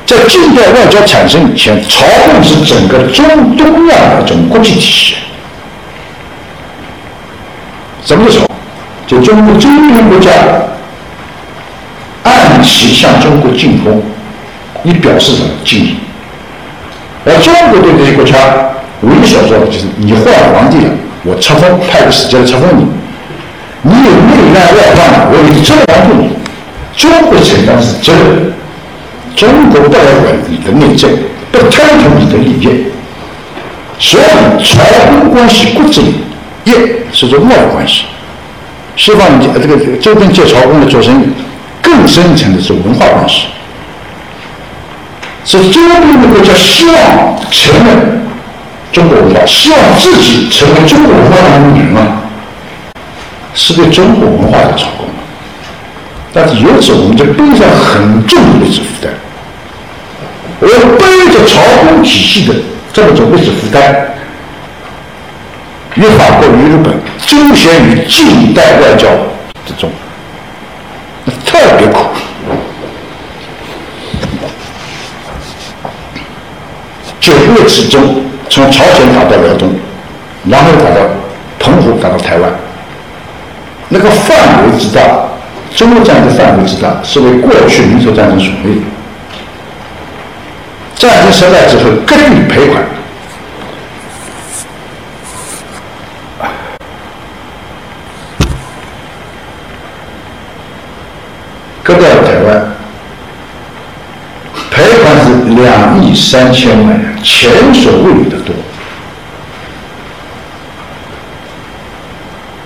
在近代外交产生以前，朝贡是整个中东亚的一种国际体系。什么是朝？就中国周边国家按时向中国进攻，以表示什么敬意？而中国对这些国家唯一所做的就是：你换皇帝了，我册封，派个使节来册封你；你有内乱外患了，我有征王不你。中国承担的是责任，中国不来管你的内政，不贪图你的利益。所以，朝贡关系骨子里，一是这外关系。西方这个周边借朝贡的做生意，更深层的是文化关系。是周边的国家希望承认中国文化，希望自己成为中国文化的一员啊，是对中国文化的朝贡。但是由此，我们就背上很重的历史负担。我背着朝贡体系的。这么种历史负担，与法国与日本周旋于近代外交之中，特别苦。九月之中，从朝鲜打到辽东，然后打到澎湖，打到台湾，那个范围之大，中国战争范围之大，是为过去民族战争所为。战争失败之后，割地赔款，割掉了台湾，赔款是两三千万人，前所未有的多，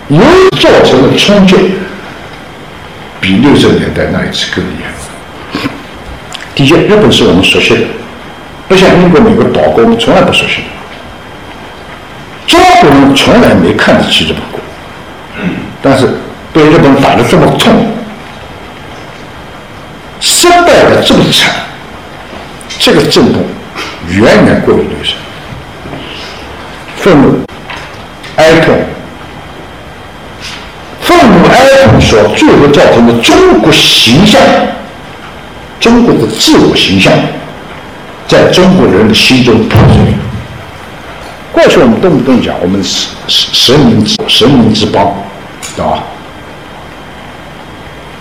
由此造成的冲击比六十年代那一次更厉害。的确，日本是我们熟悉的。不像英国、美国岛国，我们从来不熟悉。中国人从来没看得起日本国，但是被日本打得这么痛，失败的这么惨，这个震动远远过于流声。愤怒、哀痛、愤怒、哀痛所最后造成的中国形象，中国的自我形象。在中国人的心中破碎。过去我们动不动讲我们是是神明之神明之邦，啊，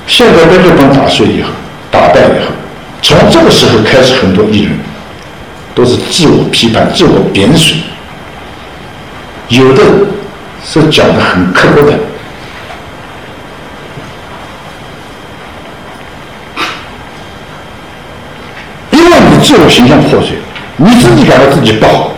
现在被日本打碎以后，打败以后，从这个时候开始，很多艺人都是自我批判、自我贬损，有的是讲的很刻薄的。自我形象破碎，你自己感到自己不好。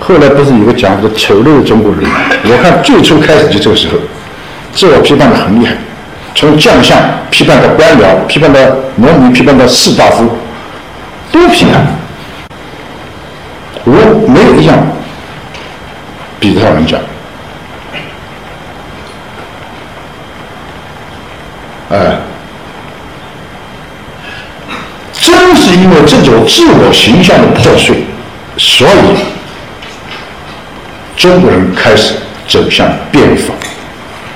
后来不是有个讲的丑陋的中国人吗？我看最初开始就这个时候，自我批判的很厉害，从将相批判到官僚，批判到农民，批判到士大夫，都批判。我没有一样比得上人家。哎，正是因为这种自我形象的破碎，所以中国人开始走向变法。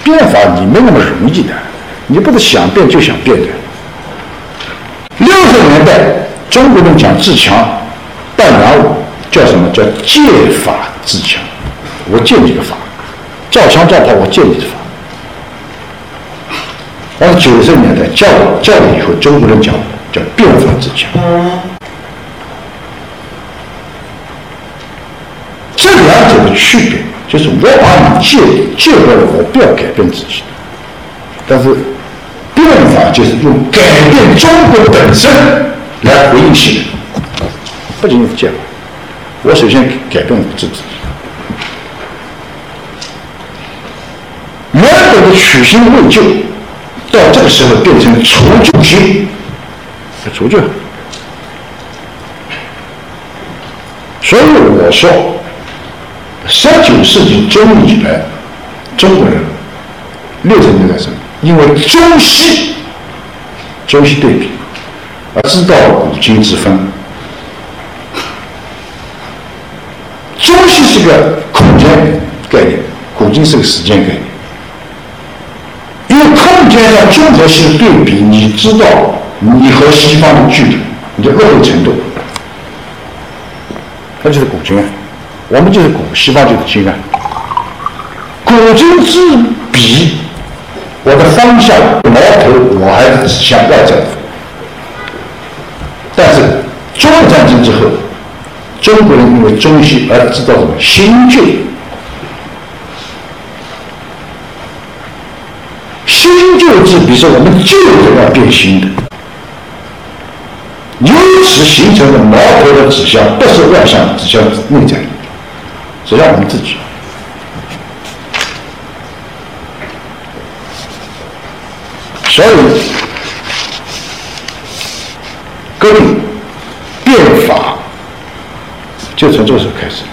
变法你没那么容易的，你不是想变就想变的。六十年代，中国人讲自强，办两武，叫什么叫借法自强？我借你个法，造枪造炮，我借你的法。而九十年代教教了以后，中国人讲叫变法自强。这两者的区别就是：我把你借借过来，我不要改变自己；但是变法就是用改变中国本身来回应现实。不仅仅是这样，我首先改变我自己。原本的取新未旧。到这个时候变成了除旧新，除旧。所以我说，十九世纪中以来，中国人六十年代生，因为中西中西对比，而知道古今之分。中西是个空间概念，古今是个时间概念。因为空间上综合性对比，你知道你和西方的距离，你的落后程度，那就是古今啊。我们就是古，西方就是今啊。古今之比，我的方向矛头我还是指向外在的。但是中日战争之后，中国人因为中西而知道什么新旧，新旧制，比如说我们旧的要变新的，由此形成的矛头的指向不是外向，指向内在，只要我们自己。所以，革命变法就从这个时候开始。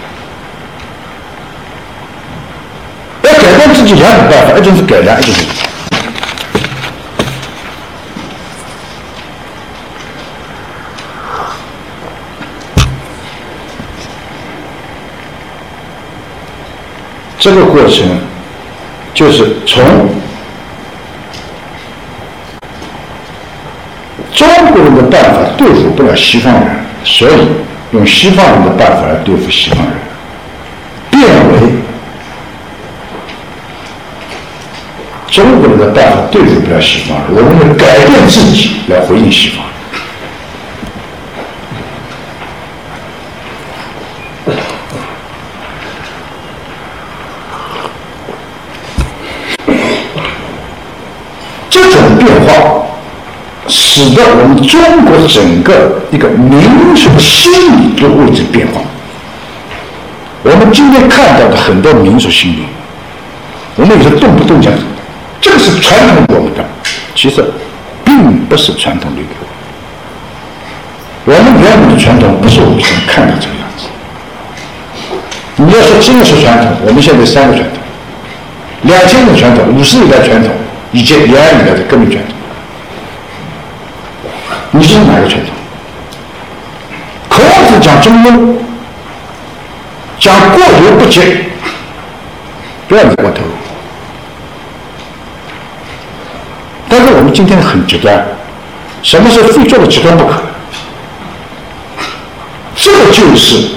要改变自己两种办法，一种是改良，一种是这个过程，就是从中国人的办法对付不了西方人，所以用西方人的办法来对付西方人，变为中国人的办法对付不了西方人，我们要改变自己来回应西方。这种变化，使得我们中国整个一个民族心理都为之变化。我们今天看到的很多民族心理，我们有时动不动讲，这个是传统我们的，其实并不是传统的。我们原本的传统不是我们现在看到这个样子。你要说真的是传统，我们现在三个传统：两千年传统、五十年代传统以及延安以来的革命传统。你是哪个传统？孔子讲中庸，讲过犹不及，不要你过头。但是我们今天很极端，什么事非做的极端不可。这个就是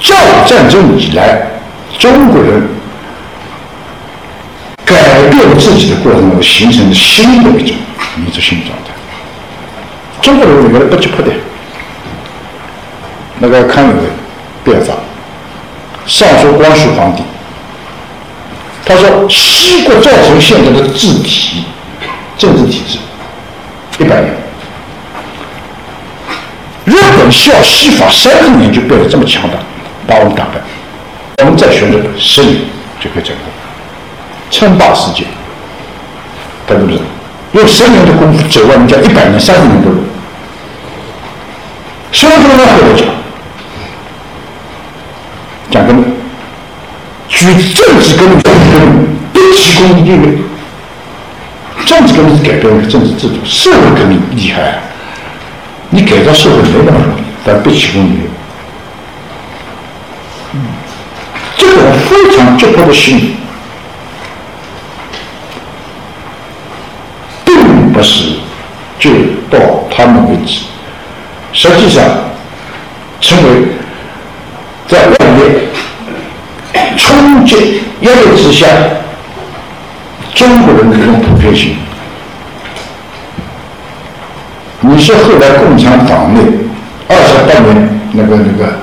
教育战争以来中国人改变自己的过程中形成的新的一种民族性状态。中国人原来不急迫的，那个康有为变法，上书光绪皇帝，他说西国造成现在的治体政治体制一百年。日本效西法三十年就变得这么强大，把我们打败。我们再学日本十年就可以成功，称霸世界。大家不知道，用十年的功夫走完人家一百年、三十年的路。孙中山后来讲，讲革命，举政治革命、政治革命不提供利益。政治革命是改变了政治制度，社会革命厉害啊！你改造社会没那么容易，但不提供理由。这种非常急迫的心理，并不是就到他们为止。实际上，成为在外面冲击压力之下，中国人的一种普遍性。你是后来共产党内二十八年那个那个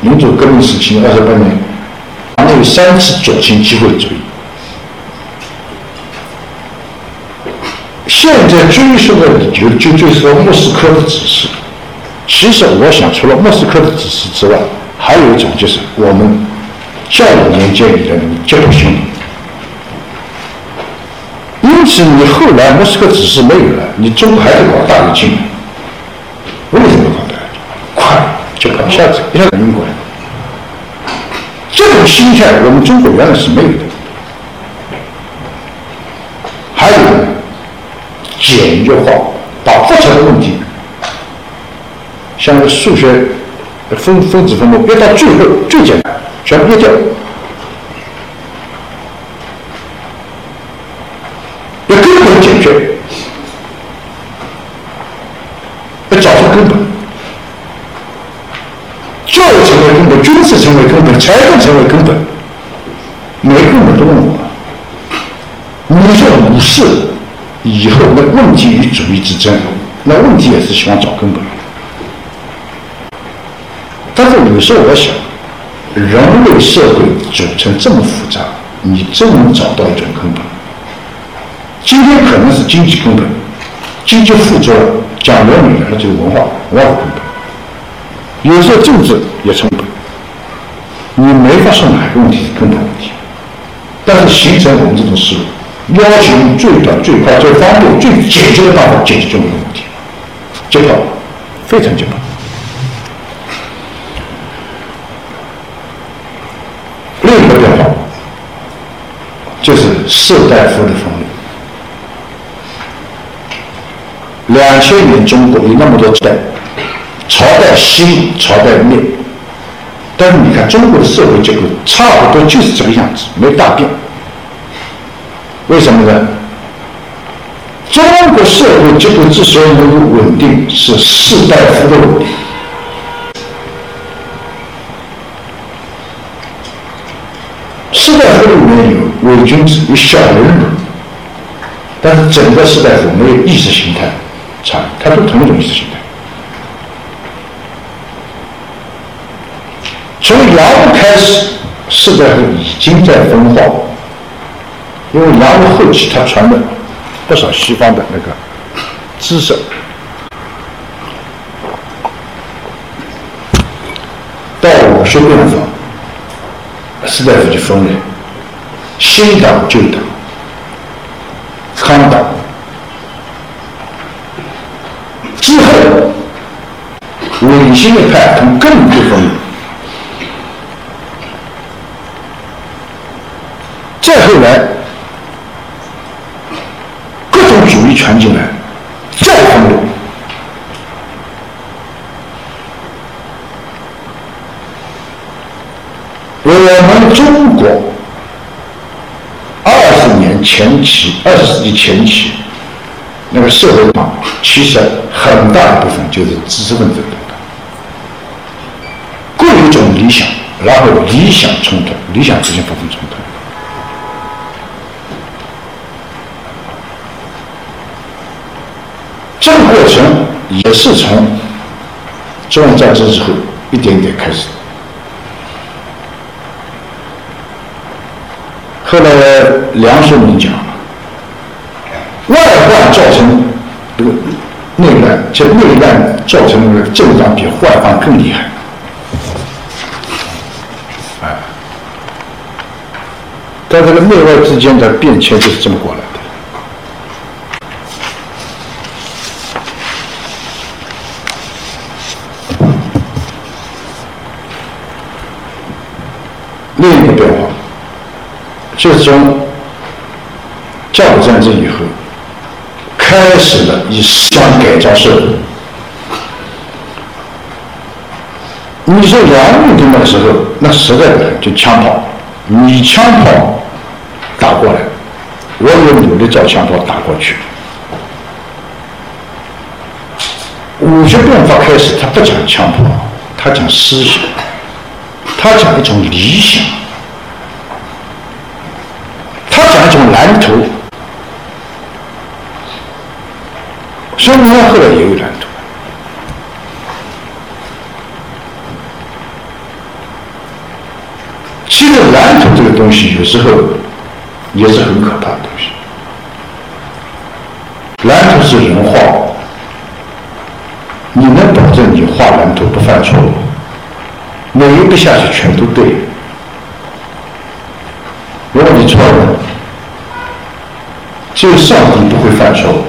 民主革命时期二十八年，党内有三次左倾机会主义。现在追溯的理由就就是说莫斯科的指示。其实我想，除了莫斯科的指示之外，还有一种就是我们教育年间里的结构性。因此，你后来莫斯科指示没有了，你中国还是搞大跃进。为什么搞大跃进？快，就一下子一下子晕过来。这种心态，我们中国原来是没有的。还有简约化，把复杂的问题，像个数学分分子分母，越到最后最简单，全部灭掉。要根本解决，要找出根本，教育成为根本军事成为根本，财政成为根本，没根本都问我，你说五四以后的问题与主义之争，那问题也是希望找根本。但是有时候我想，人类社会组成这么复杂，你真能找到一种根本？今天可能是经济根本，经济附着讲伦理的，那就是文化，文化根本。有时候政治也成本，你没法说哪个问题是根本问题。但是形成我们这种思路，要求最短、最快、最方便、最简洁的办法解决这么个问题，结果非常简单。另一个变化就是士大夫的分裂。两千年中国有那么多代，朝代兴，朝代灭，但是你看中国的社会结构差不多就是这个样子，没大变。为什么呢？中国社会结构之所以能够稳定，是士大夫的稳定。士大夫里面有伪君子，有小人物，但是整个士大夫没有意识形态。差，它不同一种意识形态。从洋务开始，士大夫已经在分化，因为洋务后期他传了不少西方的那个知识，到武学变法，士大夫就分了新党旧党，康党。之后，伪新的派同更不分再后来，各种主义传进来，再分裂。我们中国二十年前期，二十世纪前期。那个社会上，其实很大一部分就是知识分子的，各有一种理想，然后理想冲突，理想之间发生冲突。这个过程也是从中日战争之后一点一点开始，后来梁漱溟讲。外患造成这个内乱，这内乱造成的症状比外患更厉害。哎，在这个内外之间的变迁就是这么过来的。另一个变化，就是从甲午战争以后。开始了以思想改造社会。你说杨务的时候，那实在的就枪炮，你枪炮打过来，我也努力造枪炮打过去。武学变法开始，他不讲枪炮，他讲思想，他讲一种理想，他讲一种蓝图。孙中山后来也有蓝图，其实蓝图这个东西有时候也是很可怕的东西。蓝图是人画，你能保证你画蓝图不犯错误？每一个下去全都对。如果你错了，只有上帝不会犯错误。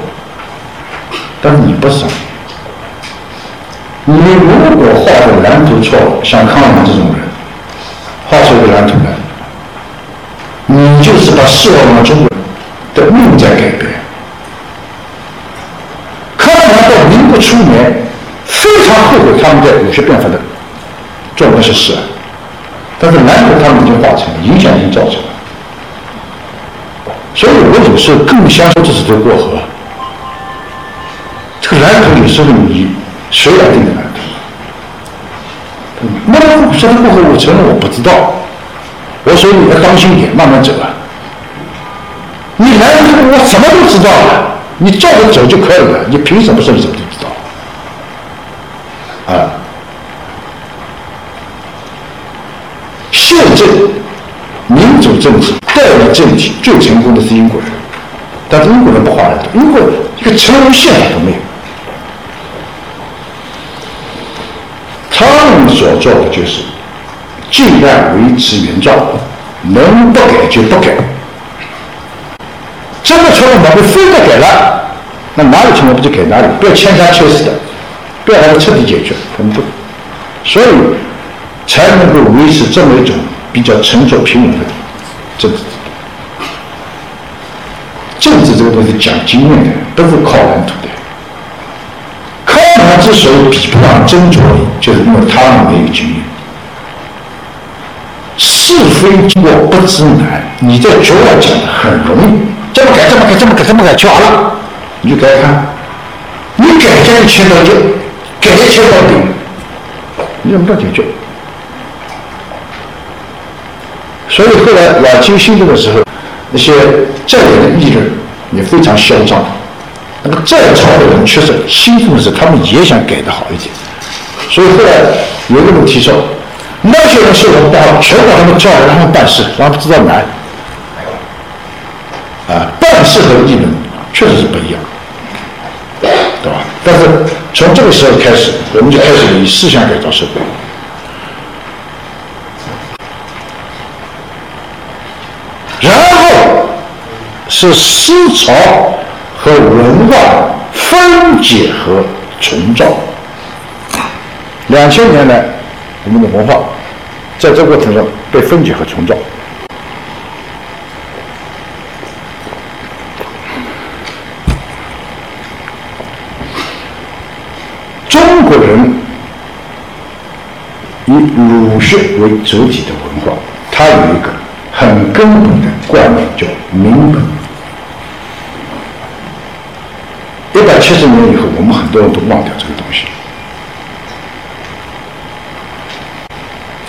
但你不傻，你如果画的蓝图错了，像康阳这种人，画出一个蓝图来，你就是把四万万中国人的命在改变。康阳到民国初年，非常后悔他们在武学变法的做那些事，但是蓝图他们已经画成了，影响已经造成了，所以我有时候更相信这是个过河。这个蓝图有时候你谁来定的蓝图？那么说的过河，我承认我不知道。我说你要当心点，慢慢走啊。你来了之后，我什么都知道了，你照着走就可以了。你凭什么说你什么都知道？啊，宪政、民主政治、代理政体最成功的是英国人，但是英国人不花很多，英国一个成文宪法都没有。他们所做的就是尽量维持原状，能不改就不改。真的出了毛病，非得改了，那哪里出毛病就改哪里，不要牵三牵四的，不要让它彻底解决。他们不，所以才能够维持这么一种比较沉着平稳的政治。政治这个东西讲经验的，不是靠蓝图的。他之所以比不上曾卓林，就是因为他们没有经验。是非经过不知难，你在局外讲很容易，这么改这么改这么改这么改就好了，你就改看，你改下一千多就改一千多点，你怎么到解决？所以后来晚清兴政的时候，那些在野的议论也非常嚣张。那个在朝的人确实兴奋的是，他们也想改得好一点，所以后来有个人提出，那些人是我们把全把他们叫来，让他们办事，让他们知道难。啊，办事和议论确实是不一样，对吧？但是从这个时候开始，我们就开始以思想改造社会，然后是思潮。和文化分解和重造。两千年来，我们的文化在这个过程中被分解和重造。中国人以儒学为主体的文化，它有一个很根本的观念，叫明本。一百七十年以后，我们很多人都忘掉这个东西。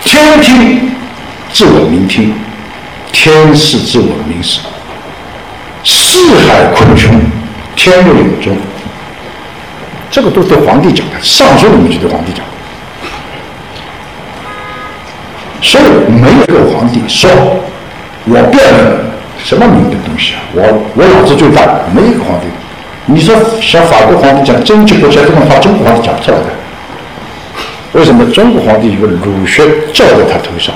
天听自我明听，天视自我明视，四海昆穷，天若有宗。这个都是皇帝讲的，《尚书》里面就对皇帝讲。所以没有一个皇帝说我变了什么名的东西啊，我我老子最大，没一个皇帝。你说像法国皇帝讲争取国家这种话，中国皇帝讲不出来的。为什么中国皇帝有个儒学罩在他头上？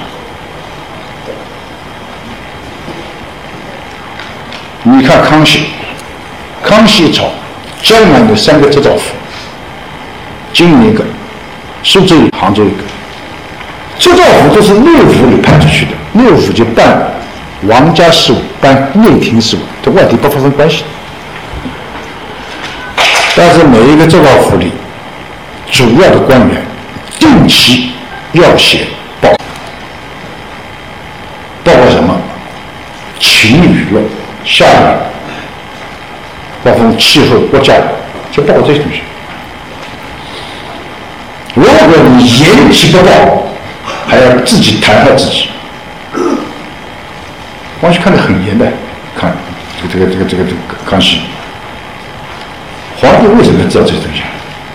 你看康熙，康熙朝江南的三个织造府，金陵一个，苏州一个，杭州一个，织造府都是内府里派出去的，内府就办王家事务，办内廷事务，跟外地不发生关系。但是每一个政府府里，主要的官员定期要写报，报告什么？晴雨落，下雨，包括气候、国家，就报告这些东西。如果你延期不报，还要自己弹劾自己。光绪看得很严的，看这个这个这个这个康熙。皇帝为什么要知道这些东西？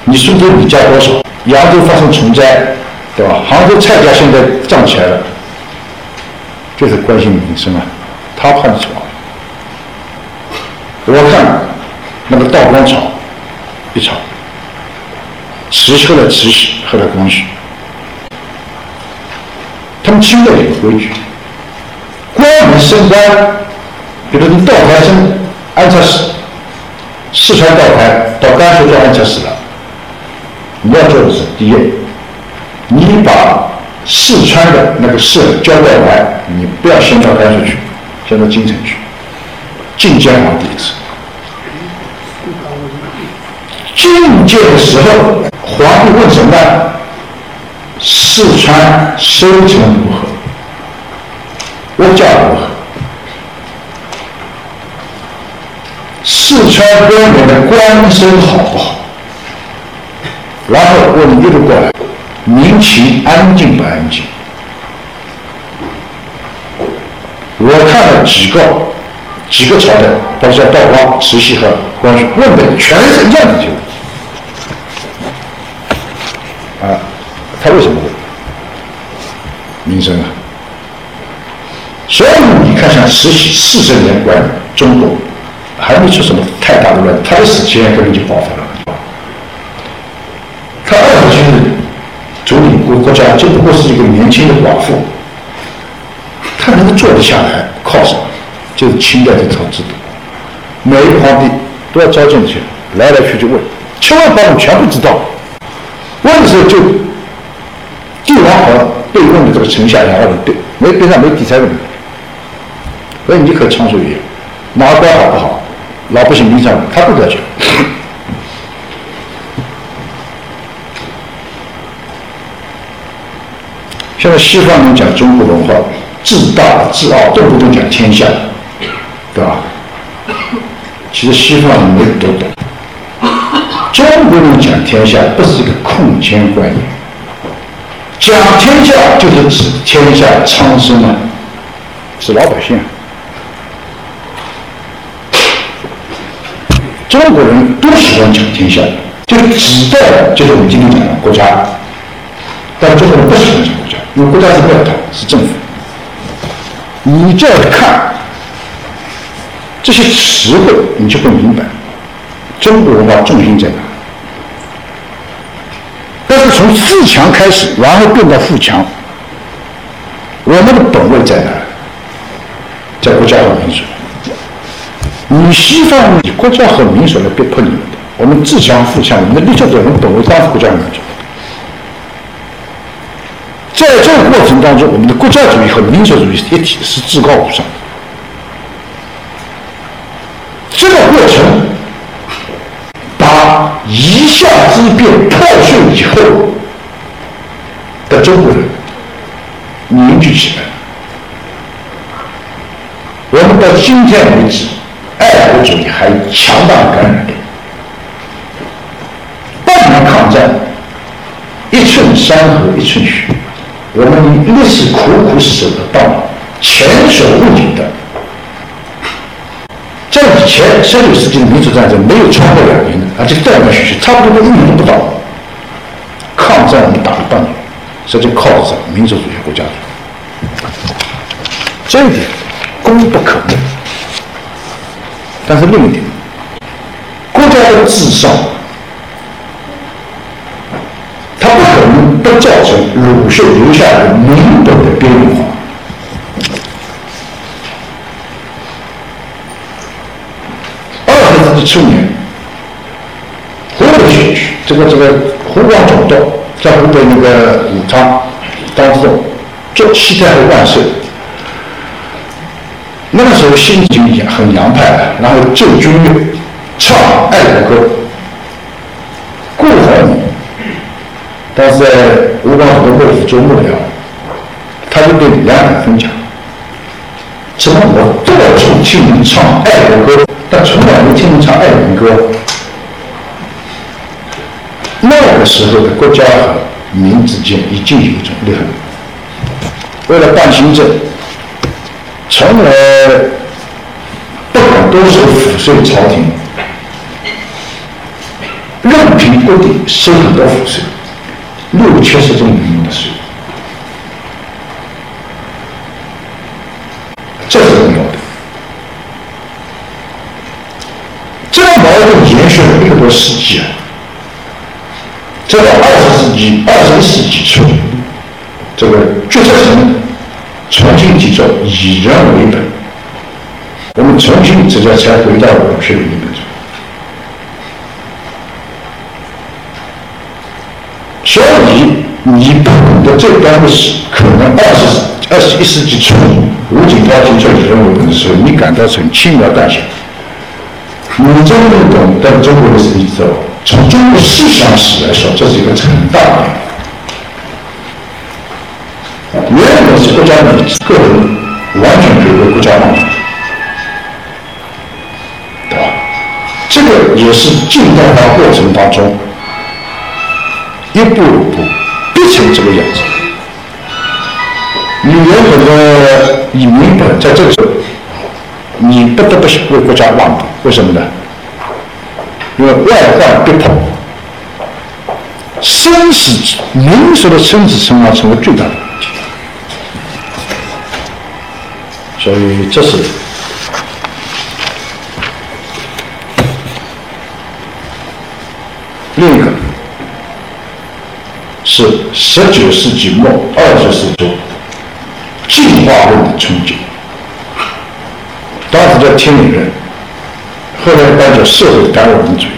你苏州米价多少？扬州发生虫灾，对吧？杭州菜价现在涨起来了，就是关心民生啊。他怕你吵。我看那个道光朝一朝，慈禧了慈禧，后来光绪，他们清代有规矩，官员升官，比如你道台升安察使。四川道台到甘肃做安察使了，你要做的是第一，你把四川的那个事交代完，你不要先到甘肃去，先到京城去，觐见皇帝一次。觐见的时候，皇帝问什么呢？四川收成如何？物价如何？四川官员的官声好不好？然后问一路过来，民情安静不安静？我看了几个几个朝代，包括道光、慈禧和光绪，问的全是一样的这个问题。啊，他为什么会民生啊？所以你看，像慈禧四十年管中国，还没出什么太大的乱，他的死期可能就爆发了。他二十岁总理国国家，就不过是一个年轻的寡妇，他能够坐得下来，靠什么？就是清代这套制度，每一个皇帝都要招进去，来来去去问，千万把我们全部知道。问的时候就帝王和被问的这个丞相两个人对，没边上没第三个人。所以你可以畅所欲言，哪个官好不好，老百姓民上他不得讲。现在西方人讲中国文化，自大自傲，动不动讲天下，对吧？其实西方人没有读懂。中国人讲天下不是一个空间观念，讲天下就是指天下苍生啊，是老百姓。中国人都喜欢讲天下，就是指代就是我们今天讲的国家。但中国人不喜欢讲国家，因为国家是庙堂，是政府。你就要看这些词汇，你就会明白中国文化重心在哪。但是从自强开始，然后变到富强，我们的本位在哪？在国家和民族。你西方以国家和民族来逼迫你们的，我们自强富强，我们的立足点，我们本位当然是国家民族。在这个过程当中，我们的国家主义和民族主义一体是至高无上的。这个过程把一下之变破碎以后的中国人凝聚起来。我们到今天为止。爱国主义还有强大的感染力，半年抗战，一寸山河一寸血，我们历史苦苦守的道，前所未有的。在以前十九世纪的民主战争没有超过两年的，而且断断续续，差不多都一年不到。抗战我们打了半年，这就靠着民族主义国家，这一点功不可没。但是另一点，国家的至上，它不可能不造成鲁迅留下的民本的边缘化。二十世纪初年，湖北选区，这个这个湖广总督在湖北那个武昌当中做西太后万岁。那个时候心情很洋派，然后奏军乐，唱爱国歌。顾怀民当时在吴广府的幕府做幕僚，他就对梁海分讲：“怎么我到处听你唱爱国歌，但从来没听你唱爱民歌？”那个时候的国家和民之间已经有一种裂痕，为了办行政。从来不管多收赋税，朝廷任凭各地收很多赋税，六七十种民用的税，这是重要的。这个矛盾延续了一个多世纪啊，这个二十世纪、二十一世纪初，这个决策层。重新提出以人为本，我们重新这叫才回到我们学理论本中。所以你不懂得这段历史，可能二十二十一世纪初吴景涛提出以人为本的时候，你感到很轻描淡写。你真正懂得中国历史之后，从中国思想史来说，这是一个很大的。原本是国家的个人完全可以为国家帮忙，对吧？这个也是近代化过程当中一步一步逼成这个样子。你原本的以民本，在这个时候，你不得不为国家让步，为什么呢？因为外患逼迫，生死民族的生死存亡成为最大的问题，所以这是另一个，是十九世纪末二十世纪初进化论的憧憬，当时叫天理论。后来带着社会达尔文主义，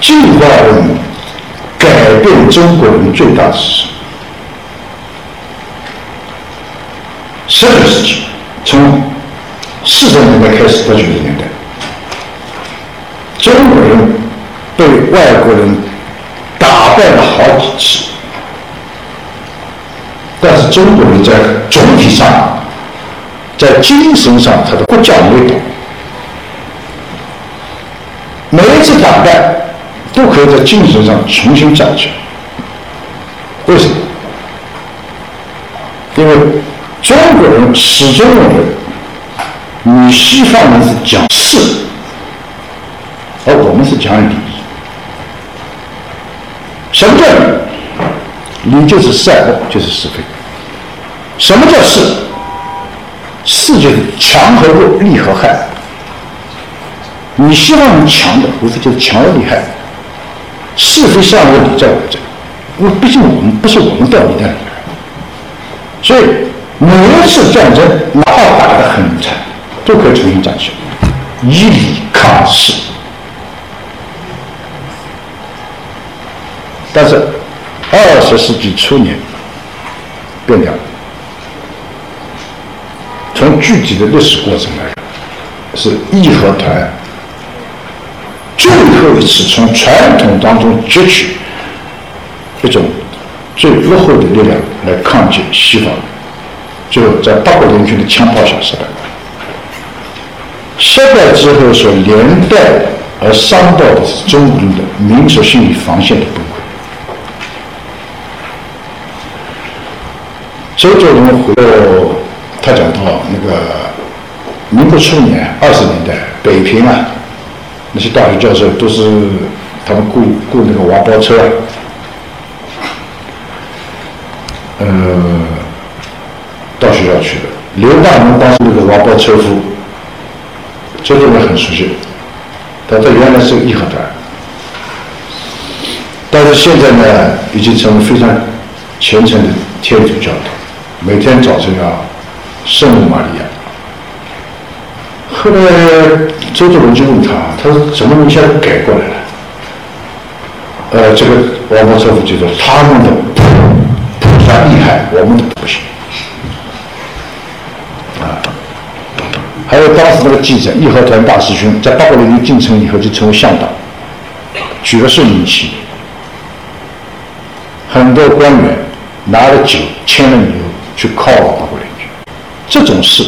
进化论中国人最大的是什么？十九世纪从四十年代开始到九十年代，中国人被外国人。打败了好几次，但是中国人在总体上，在精神上他的国家没倒，每一次打败都可以在精神上重新站起来。为什么？因为中国人始终认为，你西方人是讲势，而我们是讲理。什么叫理？理就是善恶，就是是非。什么叫势？势就是强和弱，利和害。你希望你强的，无非就是强而厉害。是非善恶理在我这，因为毕竟我们不是我们到你那里来，所以每一次战争，哪怕打得很惨，都可以重新站起来，以理抗势。但是，二十世纪初年变掉了。从具体的历史过程来看，是义和团最后一次从传统当中汲取一种最落后的力量来抗击西方，最后在八国联军的枪炮下失败。失败之后所连带而伤到的是中国人的民族心理防线的崩溃。周作人回到，他讲到那个民国初年、二十年代，北平啊，那些大学教授都是他们雇雇那个瓦包车啊，呃，到学校去的。刘大明当时那个娃包车夫，周作人很熟悉，他这原来是个义和团，但是现在呢，已经成为非常虔诚的天主教徒。每天早晨要圣母玛利亚。后来周作人就问他，他说：“怎么能现在改过来了？”呃，这个王伯车夫就说：“他们的他厉害，我们不行。”啊，还有当时那个记者义和团大师兄，在八国联军进城以后就成为向导，举了圣名旗，很多官员拿了酒签了牛。去犒劳八国联军，这种事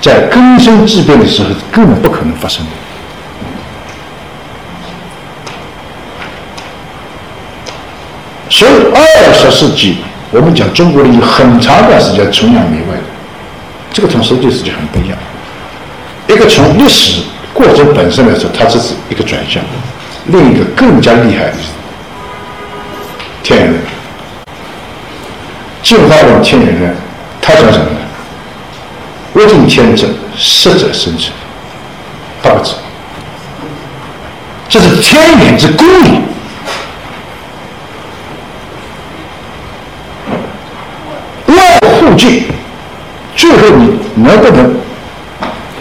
在根深蒂变的时候根本不可能发生的。所以二十世纪，我们讲中国人有很长一段时间崇洋媚外的，这个从实际世界很不一样。一个从历史过程本身来说，它这是一个转向；另一个更加厉害的是天然论。进化论、天人论，他讲什么呢？物竞天择，适者生存，八个字。这是天演之公理。最后你能不能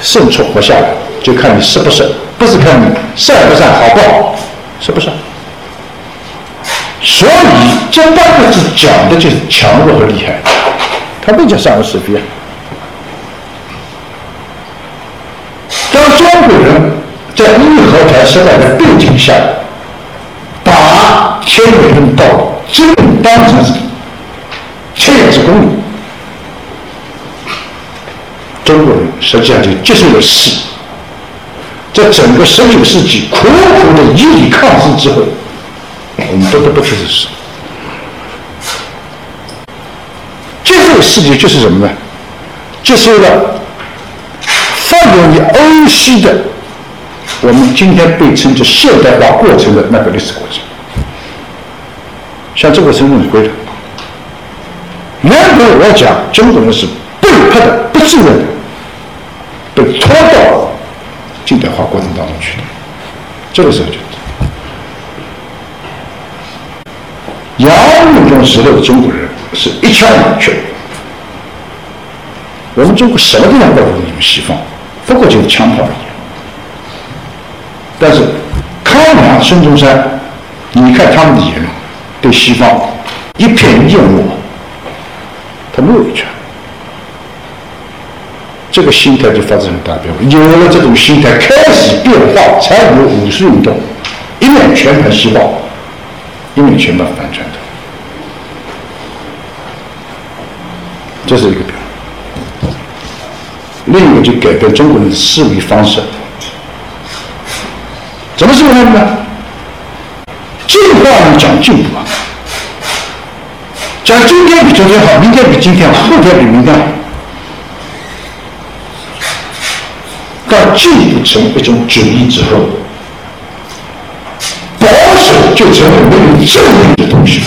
胜出活下来，就看你是不是，不是看你善不善、好不好，是不是？所以这八个字讲的就是强弱和厉害，他不讲善恶是非啊。当中国人在义和团时代的背景下，把天人论道真当成是天之公理，中国人实际上就接受了死。在整个十九世纪苦苦的以理抗志之后，我们不得不接受死。接受世界就是什么呢？接受了发源于欧西的，我们今天被称作现代化过程的那个历史过程。像这个是归的。原本我讲中国人是被迫的、不自愿的，被拖到近代化过程当中去的。这个时候就，洋务中时候的中国人是一腔热血。我们中国什么地方不如你们西方？不过就是枪炮而已。但是康梁、孙中山，你看他们的言论，对西方一片厌恶。他没有一拳，这个心态就发生很大变化。有了这种心态，开始变化，才有五四运动，一面全盘西化，一面全盘反传统。这是一个变化。另一个就改变中国人的思维方式。怎么思维呢？进化讲进步啊。讲今天比昨天好，明天比今天好，后天比明天好。当进步成一种主义之后，保守就成为没有正义的东西。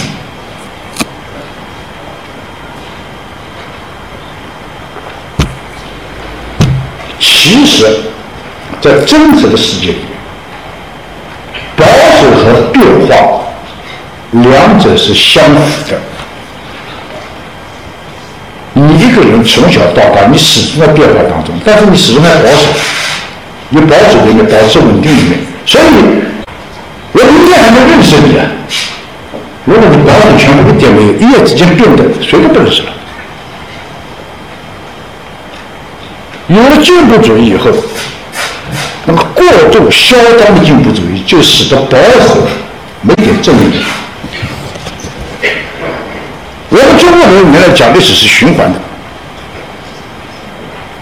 其实，在真实的世界里面，保守和变化两者是相符的。你一个人从小到大，你始终在变化当中，但是你始终在保守，你保守里面保持稳定里面，所以我明天还能认识你啊！如果你保守全部一点没有，一夜之间变得谁都不认识了。有了进步主义以后，那么过度嚣张的进步主义就使得保守没点正义。我们中国人原来讲历史是循环的，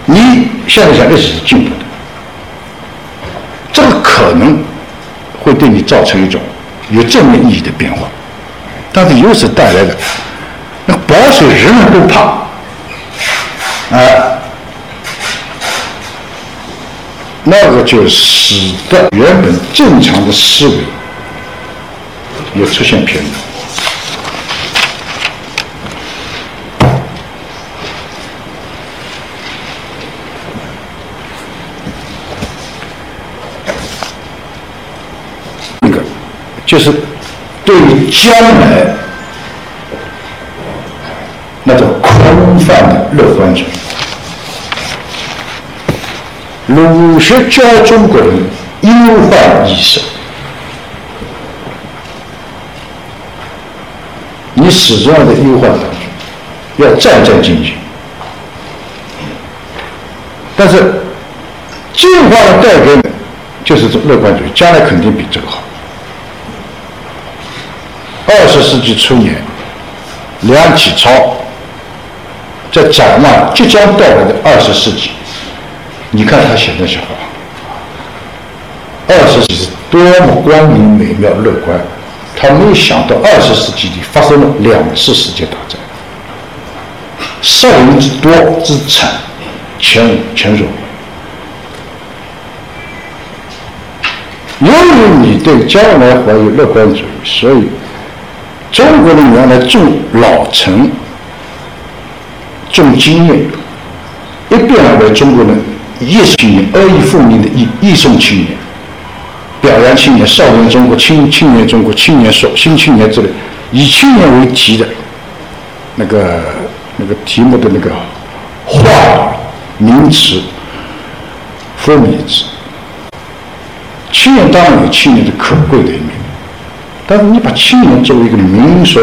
你现在讲历史是进步，能会对你造成一种有正面意义的变化，但是由此带来的那保守人人都怕，啊，那个就使得原本正常的思维也出现偏差。就是对于将来那种空泛的乐观主义，儒学教中国人忧患意识，你始终要在忧患当中，要战战兢兢。但是进化的带给就是这乐观主义，将来肯定比这个好。二十世纪初年，梁启超在展望即将到来的二十世纪，你看他写那些话，二十世纪是多么光明、美妙、乐观，他没有想到二十世纪里发生了两次世界大战，杀人之多之惨，前无前所未。由于你对将来怀有乐观主义，所以。中国人原来重老成、重经验，一变而为中国人艺术青年、阿谀奉命的艺艺术青年、表扬青年、少年中国、青青年中国、青年说新青年之类，以青年为题的那个那个题目的那个话名词，风靡之。青年当然有青年的可贵的一面。但是你把青年作为一个民所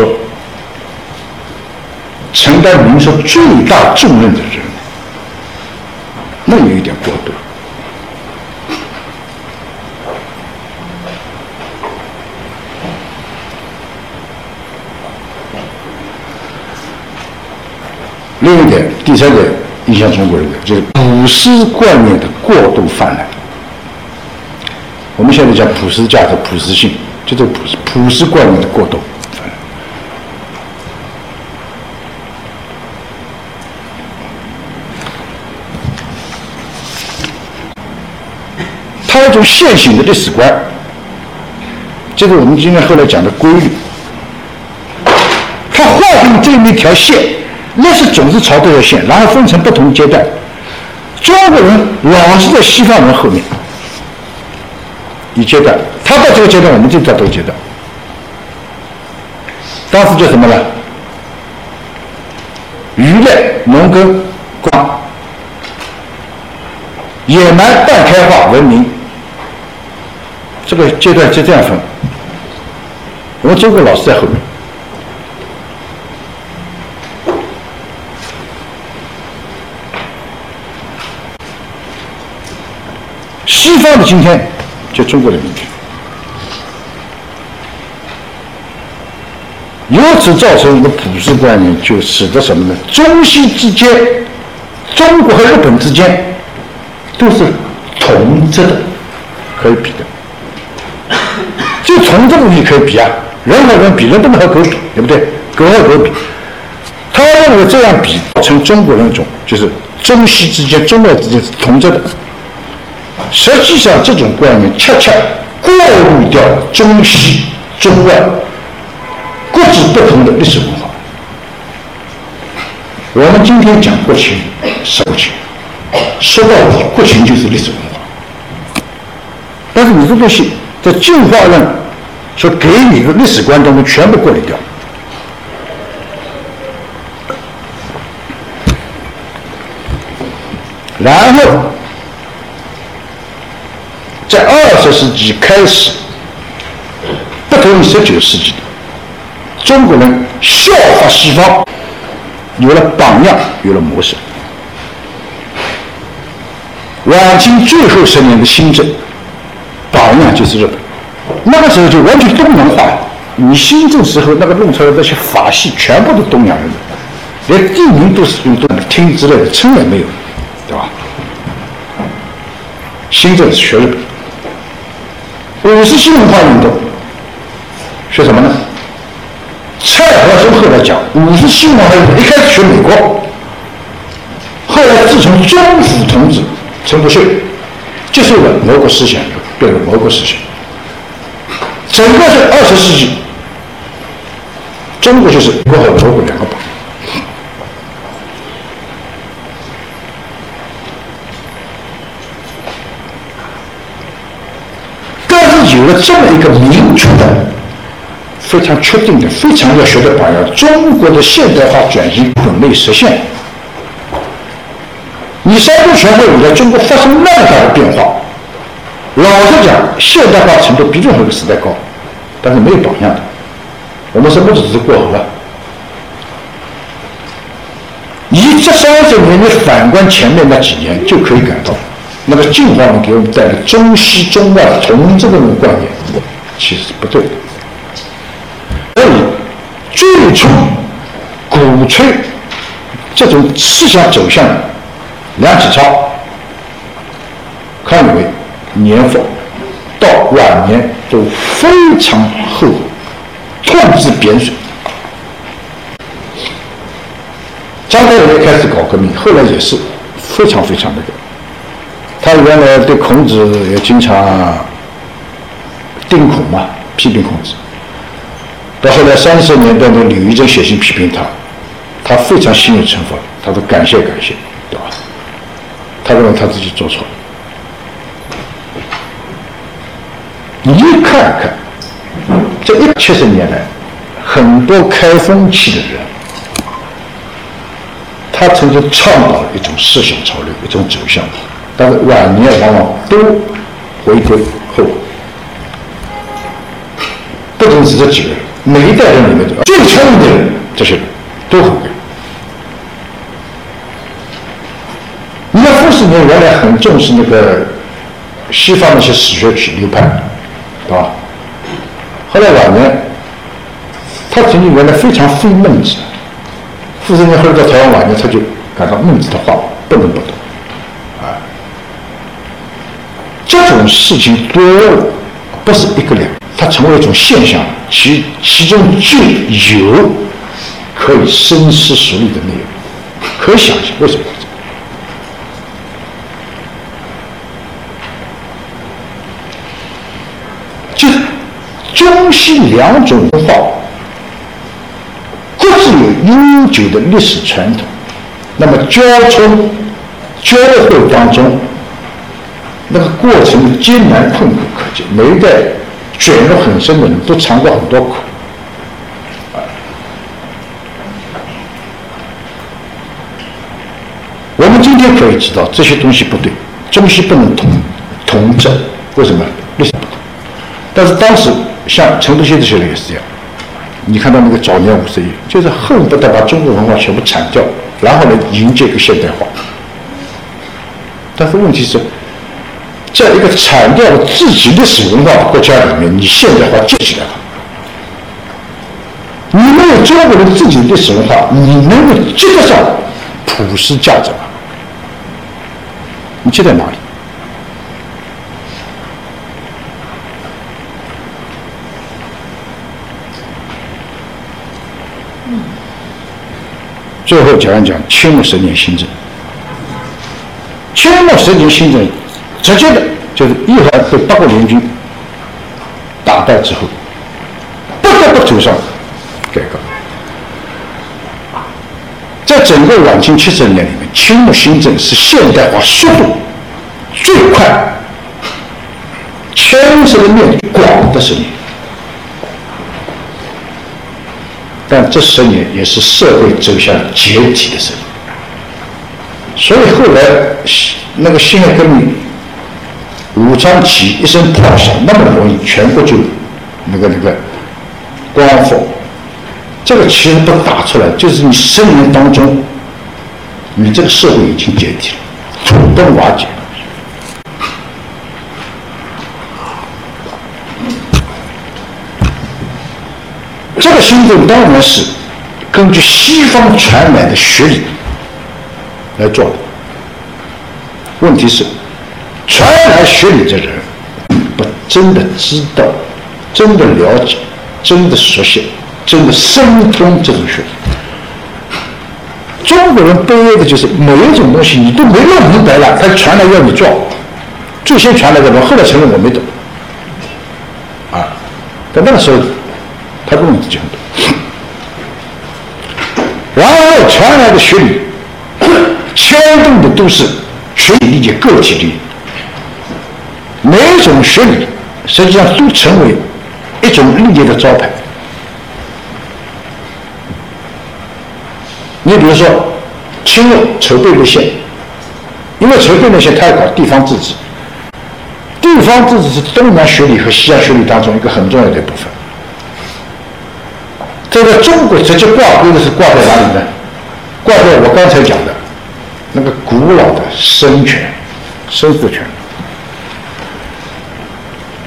承担民所最大重任的人，那有一点过度。另一点，第三点，影响中国人的，就是普世观念的过度泛滥。我们现在讲普世价值、普世性，就这个普世普世观念的过度泛滥。它有一种线性的历史观，就是我们今天后来讲的规律。他划定这么一条线，那是总是朝这条线，然后分成不同阶段。中国人老是在西方人后面，一阶段，他到这个阶段，我们就到这个阶段。当时叫什么呢？渔猎、农耕、光、野蛮、半开化、文明。这个阶段就这样分。我们中国老是在后面。西方的今天，就中国的明天，由此造成一个普世观念，就使得什么呢？中西之间，中国和日本之间都是同质的，可以比的。就从这个东西可以比啊，人和人比，人不能和狗比，对不对？狗和狗比，他认为这样比，成中国人种就是中西之间、中外之间是同质的。实际上，这种观念恰恰过滤掉中西、中外各自不同的历史文化。我们今天讲国情是国情，说到底，国情就是历史文化。但是你这东西在进化论所给你的历史观当中全部过滤掉，然后。在二十世纪开始，不同于十九世纪，中国人效法西方，有了榜样，有了模式。晚清最后十年的新政，榜样就是日本。那个时候就完全东洋化了。你新政时候那个弄出来的那些法系，全部都东洋人，连地名都是用这个听之类的称也没有，对吧？新政是学日本。五四新文化运动学什么呢？蔡和森后来讲，五四新文化运动一开始学美国，后来自从中府同志陈独秀接受了俄国思想，变成俄国思想。整个是二十世纪，中国就是美国和俄国两个但是。有了这么一个明确的、非常确定的、非常要学的榜样，中国的现代化转型准备实现。你三中全会以来，中国发生那么大的变化，老实讲，现代化程度比任何一个时代高，但是没有榜样的。我们什么只是过河？你这三十年，你反观前面那几年，就可以感到。那么进化论给我们带来中西中外同这种观念，其实不对。最初鼓吹这种思想走向的梁启超、康有为年富到晚年都非常后悔，痛自贬损。张德伟开始搞革命，后来也是非常非常那个。他原来对孔子也经常定孔嘛，批评孔子。到后来三十年代的李玉珍写信批评他，他非常心有城府，他说感谢感谢，对吧？他认为他自己做错了。你看看，这一七十年来，很多开风气的人，他曾经倡导一种思想潮流，一种走向。但是晚年往往都回归后，不仅是这几个人，每一代人里面最聪明的人，这些人都很贵。你看傅斯年原来很重视那个西方那些史学体流派，对吧？后来晚年，他曾经原来非常非孟子，傅斯年后来到台湾晚年，他就感到孟子的话不能不懂，啊，这种事情多了，不是一个两，它成为一种现象，其其中就有可以深思熟虑的内容，可以想象为什么。就中西两种文化各自有悠久的历史传统，那么交通交汇当中，那个过程艰难困苦可见，每一代卷入很深的人都尝过很多苦。我们今天可以知道这些东西不对，中西不能同同质，为什么？历史不同。但是当时像陈独秀这些人也是这样，你看到那个早年五十亿，就是恨不得把中国文化全部铲掉，然后来迎接一个现代化。但是问题是，在一个铲掉了自己历史文化的国家里面，你现代化建起来了，你没有中国人自己历史文化，你能够接得上普世价值吗？你接在哪里？最后讲一讲清末十年新政。清末十年新政，直接的就是义和被八国联军打败之后，不得不走上改革。在整个晚清七十年里面，清末新政是现代化速度最快、牵涉的面广的十年。但这十年也是社会走向解体的十年，所以后来那个辛亥革命、武昌起义一声炮响，那么容易全国就那个那个光复，这个其实不打出来，就是你十年当中，你这个社会已经解体了，土崩瓦解。这个新政当然是根据西方传来的学理来做的。问题是，传来学理的人不真的知道、真的了解、真的熟悉、真的深通这种学理。中国人悲哀的就是某一种东西你都没弄明白了，他传来要你做。最先传来的，我后来承认我没懂。啊，在那个时候。他不能自己很多，然后传来的学理 *coughs* 牵动的都是群体理解个体利益，每一种学理实际上都成为一种利益的招牌。你比如说，清末筹备路线，因为筹备路线他要搞地方自治，地方自治是东南学理和西洋学理当中一个很重要的一部分。这个中国直接挂钩的是挂在哪里呢？挂在我刚才讲的那个古老的生权、生死权。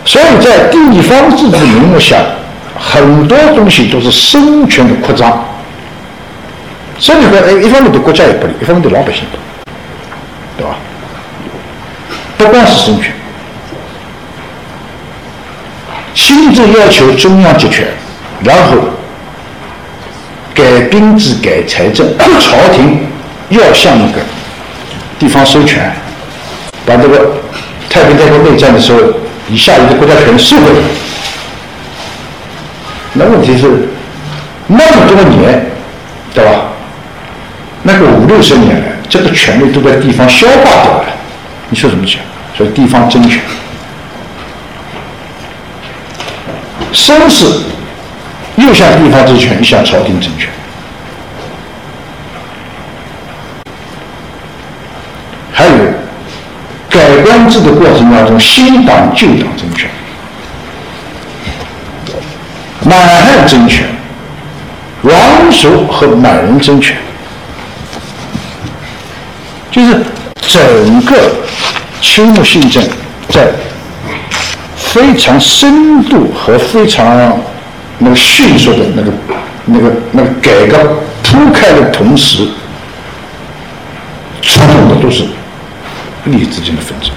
所以在地方自治名目下，很多东西都是生权的扩张。生权哎，一方面对国家也不利，一方面对老百姓不利，对吧？不光是生权，新政要求中央集权，然后。改兵制、改财政，朝廷要向那个地方收权，把这个太平天国内战的时候，以下一个国家权收回来。那问题是那么多年，对吧？那个五六十年来，这个权力都在地方消化掉了。你说怎么讲？说地方争权，绅士。又向地方争权，又向朝廷争权，还有专制的过程当中，新党旧党争权，满汉争权，王族和满人争权，就是整个清末新政在非常深度和非常。那个迅速的那个、那个、那个改革铺开的同时，传统的都是利益之间的纷争。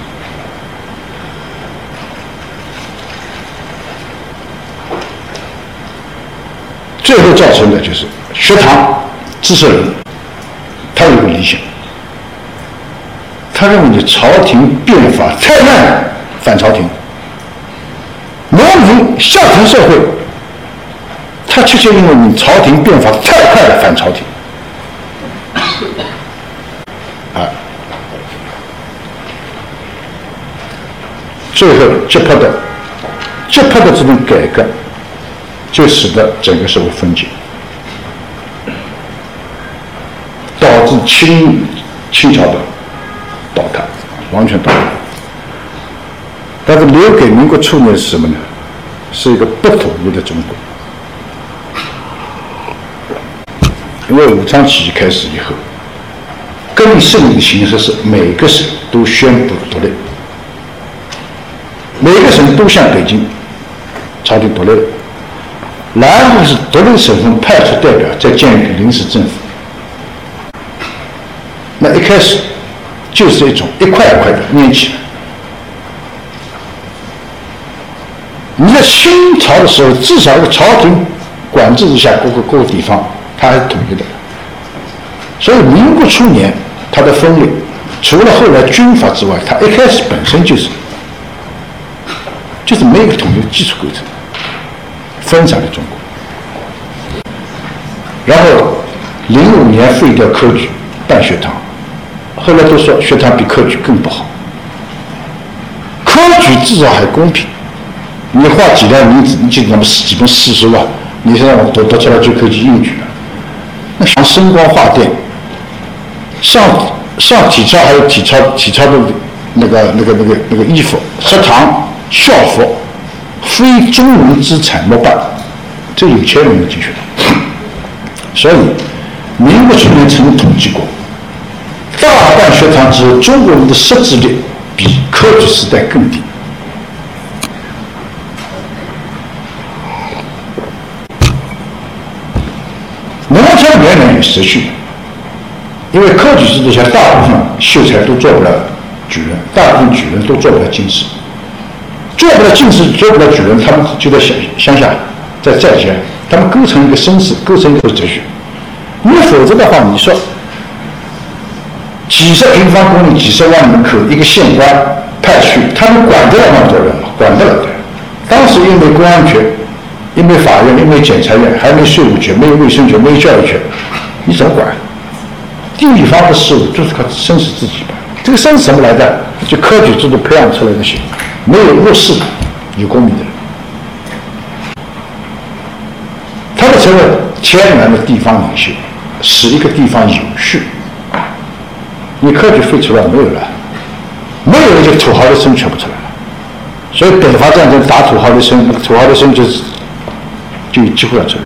最后造成的就是学堂知识人，他有个理想，他认为你朝廷变法太慢，反朝廷；农民下层社会，他确切认为你朝廷变法太快了，反朝廷。啊，最后急迫的、急迫的这种改革。就使得整个社会分解，导致清清朝的倒塌，完全倒塌。但是留给民国初年是什么呢？是一个不统一的中国。因为武昌起义开始以后，更胜利的形式是每个省都宣布独立，每个省都向北京朝廷独立了。然后是独立省份派出代表，再建一个临时政府。那一开始就是一种一块一块的捏起来。你在清朝的时候，至少一个朝廷管制之下，各个各个地方它还是统一的。所以民国初年它的分裂，除了后来军阀之外，它一开始本身就是就是没有统一的基础构成。分散了中国，然后零五年废掉科举办学堂，后来都说学堂比科举更不好。科举至少还公平，你画几条名字，你就那么几本四书啊，你是让我读读出来就可以去应举了。那像声光画电，上上体操还有体操体操的那个那个那个那个衣服，食堂校服。非中文资产莫办，这有钱人能进去的。所以，民国初年曾经统计过，大办学堂之后，中国人的识字率比科举时代更低。农村原来有实训，因为科举制度下，大部分秀才都做不了举人，大部分举人都做不了进士。做不了进士，做不了举人，他们就在乡乡下，在在家，他们构成一个绅士，构成一个哲学。你否则的话，你说几十平方公里、几十万人口，一个县官派去，他们管得了那么多人吗？管得了的。当时又没公安局，又没法院，又没检察院，还没税务局，没有卫生局，没有教育局，你怎么管？地方的事务就是靠绅士自己办。这个绅士什么来的？就科举制度培养出来的些。没有入仕、有功名的人，他们成为天然的地方领袖，使一个地方有序。你科举废除了，没有了，没有了，就土豪的生全部出来了。所以北伐战争打土豪的生，土豪的生就是就有机会要出来。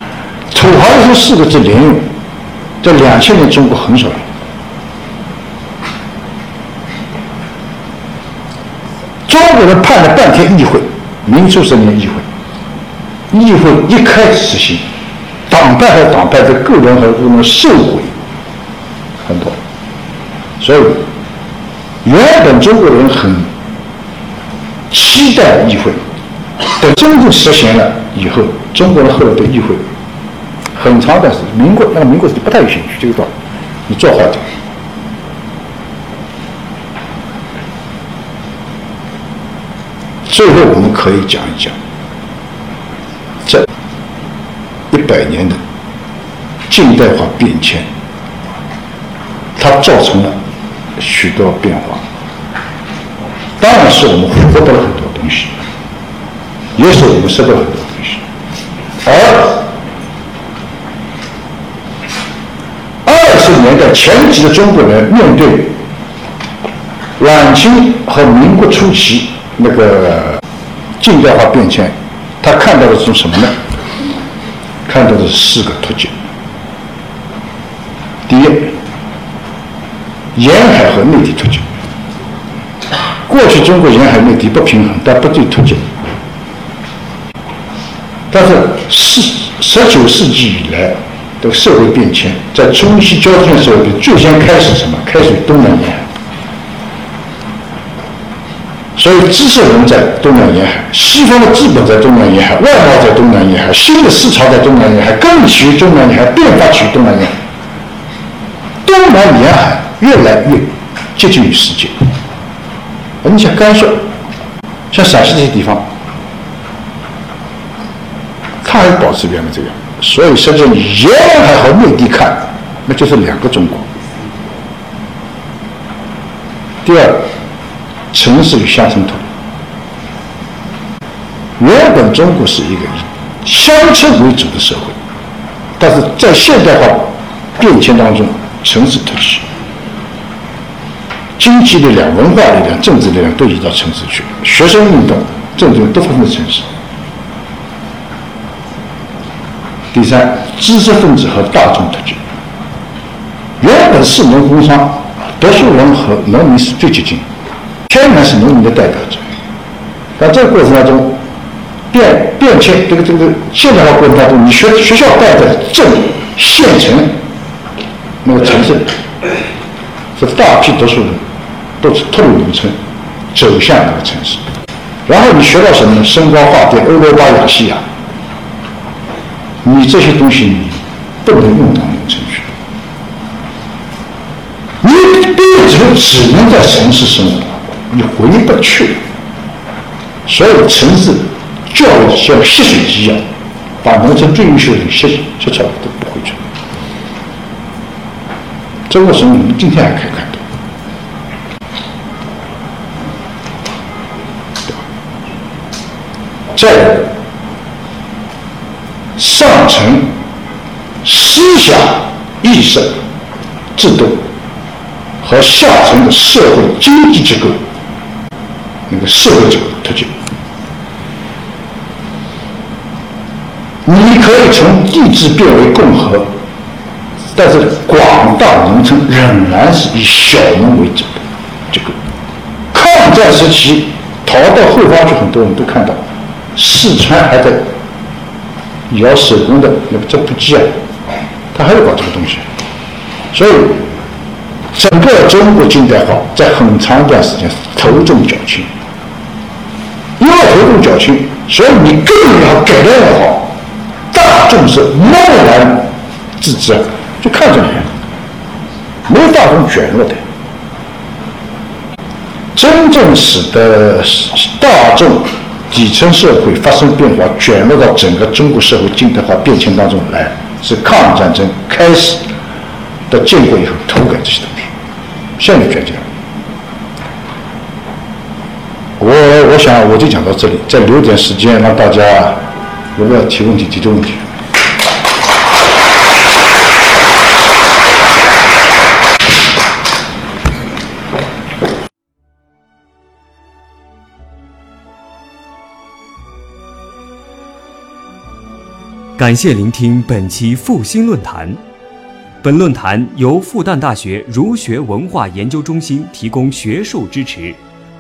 土豪的生四个字连用，在两千年中国很少中国人盼了半天议会，民初十年议会，议会一开始实行，党派和党派的个人和个人受贿很多，所以原本中国人很期待议会，等真正实行了以后，中国人后来对议会很长的时间，民国那个民国时期不太有兴趣，这个道理，你做好点。最后，我们可以讲一讲这一百年的近代化变迁，它造成了许多变化。当然是我们获得了很多东西，也是我们失去了很多东西。而二十年代前期的中国人面对晚清和民国初期。那个近代化变迁，他看到的是什么呢？看到的是四个途径。第一，沿海和内地途径。过去中国沿海内地不平衡，但不对途径。但是十十九世纪以来的社会变迁，在中西交替的时候，最先开始什么？开始东南沿海。所以知识人在东南沿海，西方的资本在东南沿海，外贸在东南沿海，新的思潮在东南沿海，更起于东南沿海，变化起于东南沿海。东南沿海越来越接近于世界。我们像甘肃、像陕西这些地方，它还保持原来这样。所以，甚至你沿海和内地看，那就是两个中国。第二，城市与乡村脱离。原本中国是一个以乡村为主的社会，但是在现代化变迁当中，城市脱离。经济力量、文化力量、政治力量都移到城市去，学生运动、政治都发生在城市。第三，知识分子和大众特权。原本是农工商，读书人和农民是最接近的，天然是农民的代表者。但这个过程当中，变变迁，这个这个现代化过程当中，你学学校带的镇、县城那个城市，是大批读书人。都是脱离农村，走向那个城市，然后你学到什么呢？声光化电、欧罗巴、亚细亚，你这些东西你不能用到农村去，你毕业之后只能在城市生活，你回不去。所有城市教育像吸水机一样，把农村最优秀的人吸吸出来都不回去。这个是我们今天还可以看到。在上层思想意识制度和下层的社会经济结构，那个社会主义特区，你可以从帝制变为共和，但是广大农村仍然是以小农为主的这个。抗战时期逃到后方去，很多人都看到。四川还在摇手工的那个织布机啊，他还要搞这个东西，所以整个中国近代化在很长一段时间头重脚轻，因为头重脚轻，所以你更要改良的好，大众是默然自知，就看着你，没有大众卷入的，真正使得大众。底层社会发生变化，卷入到整个中国社会近代化变迁当中来，是抗日战争开始的建国以后土改这些东西，现在卷进来。我我想我就讲到这里，再留点时间让大家如果要提问题，提出问题。感谢聆听本期复兴论坛。本论坛由复旦大学儒学文化研究中心提供学术支持。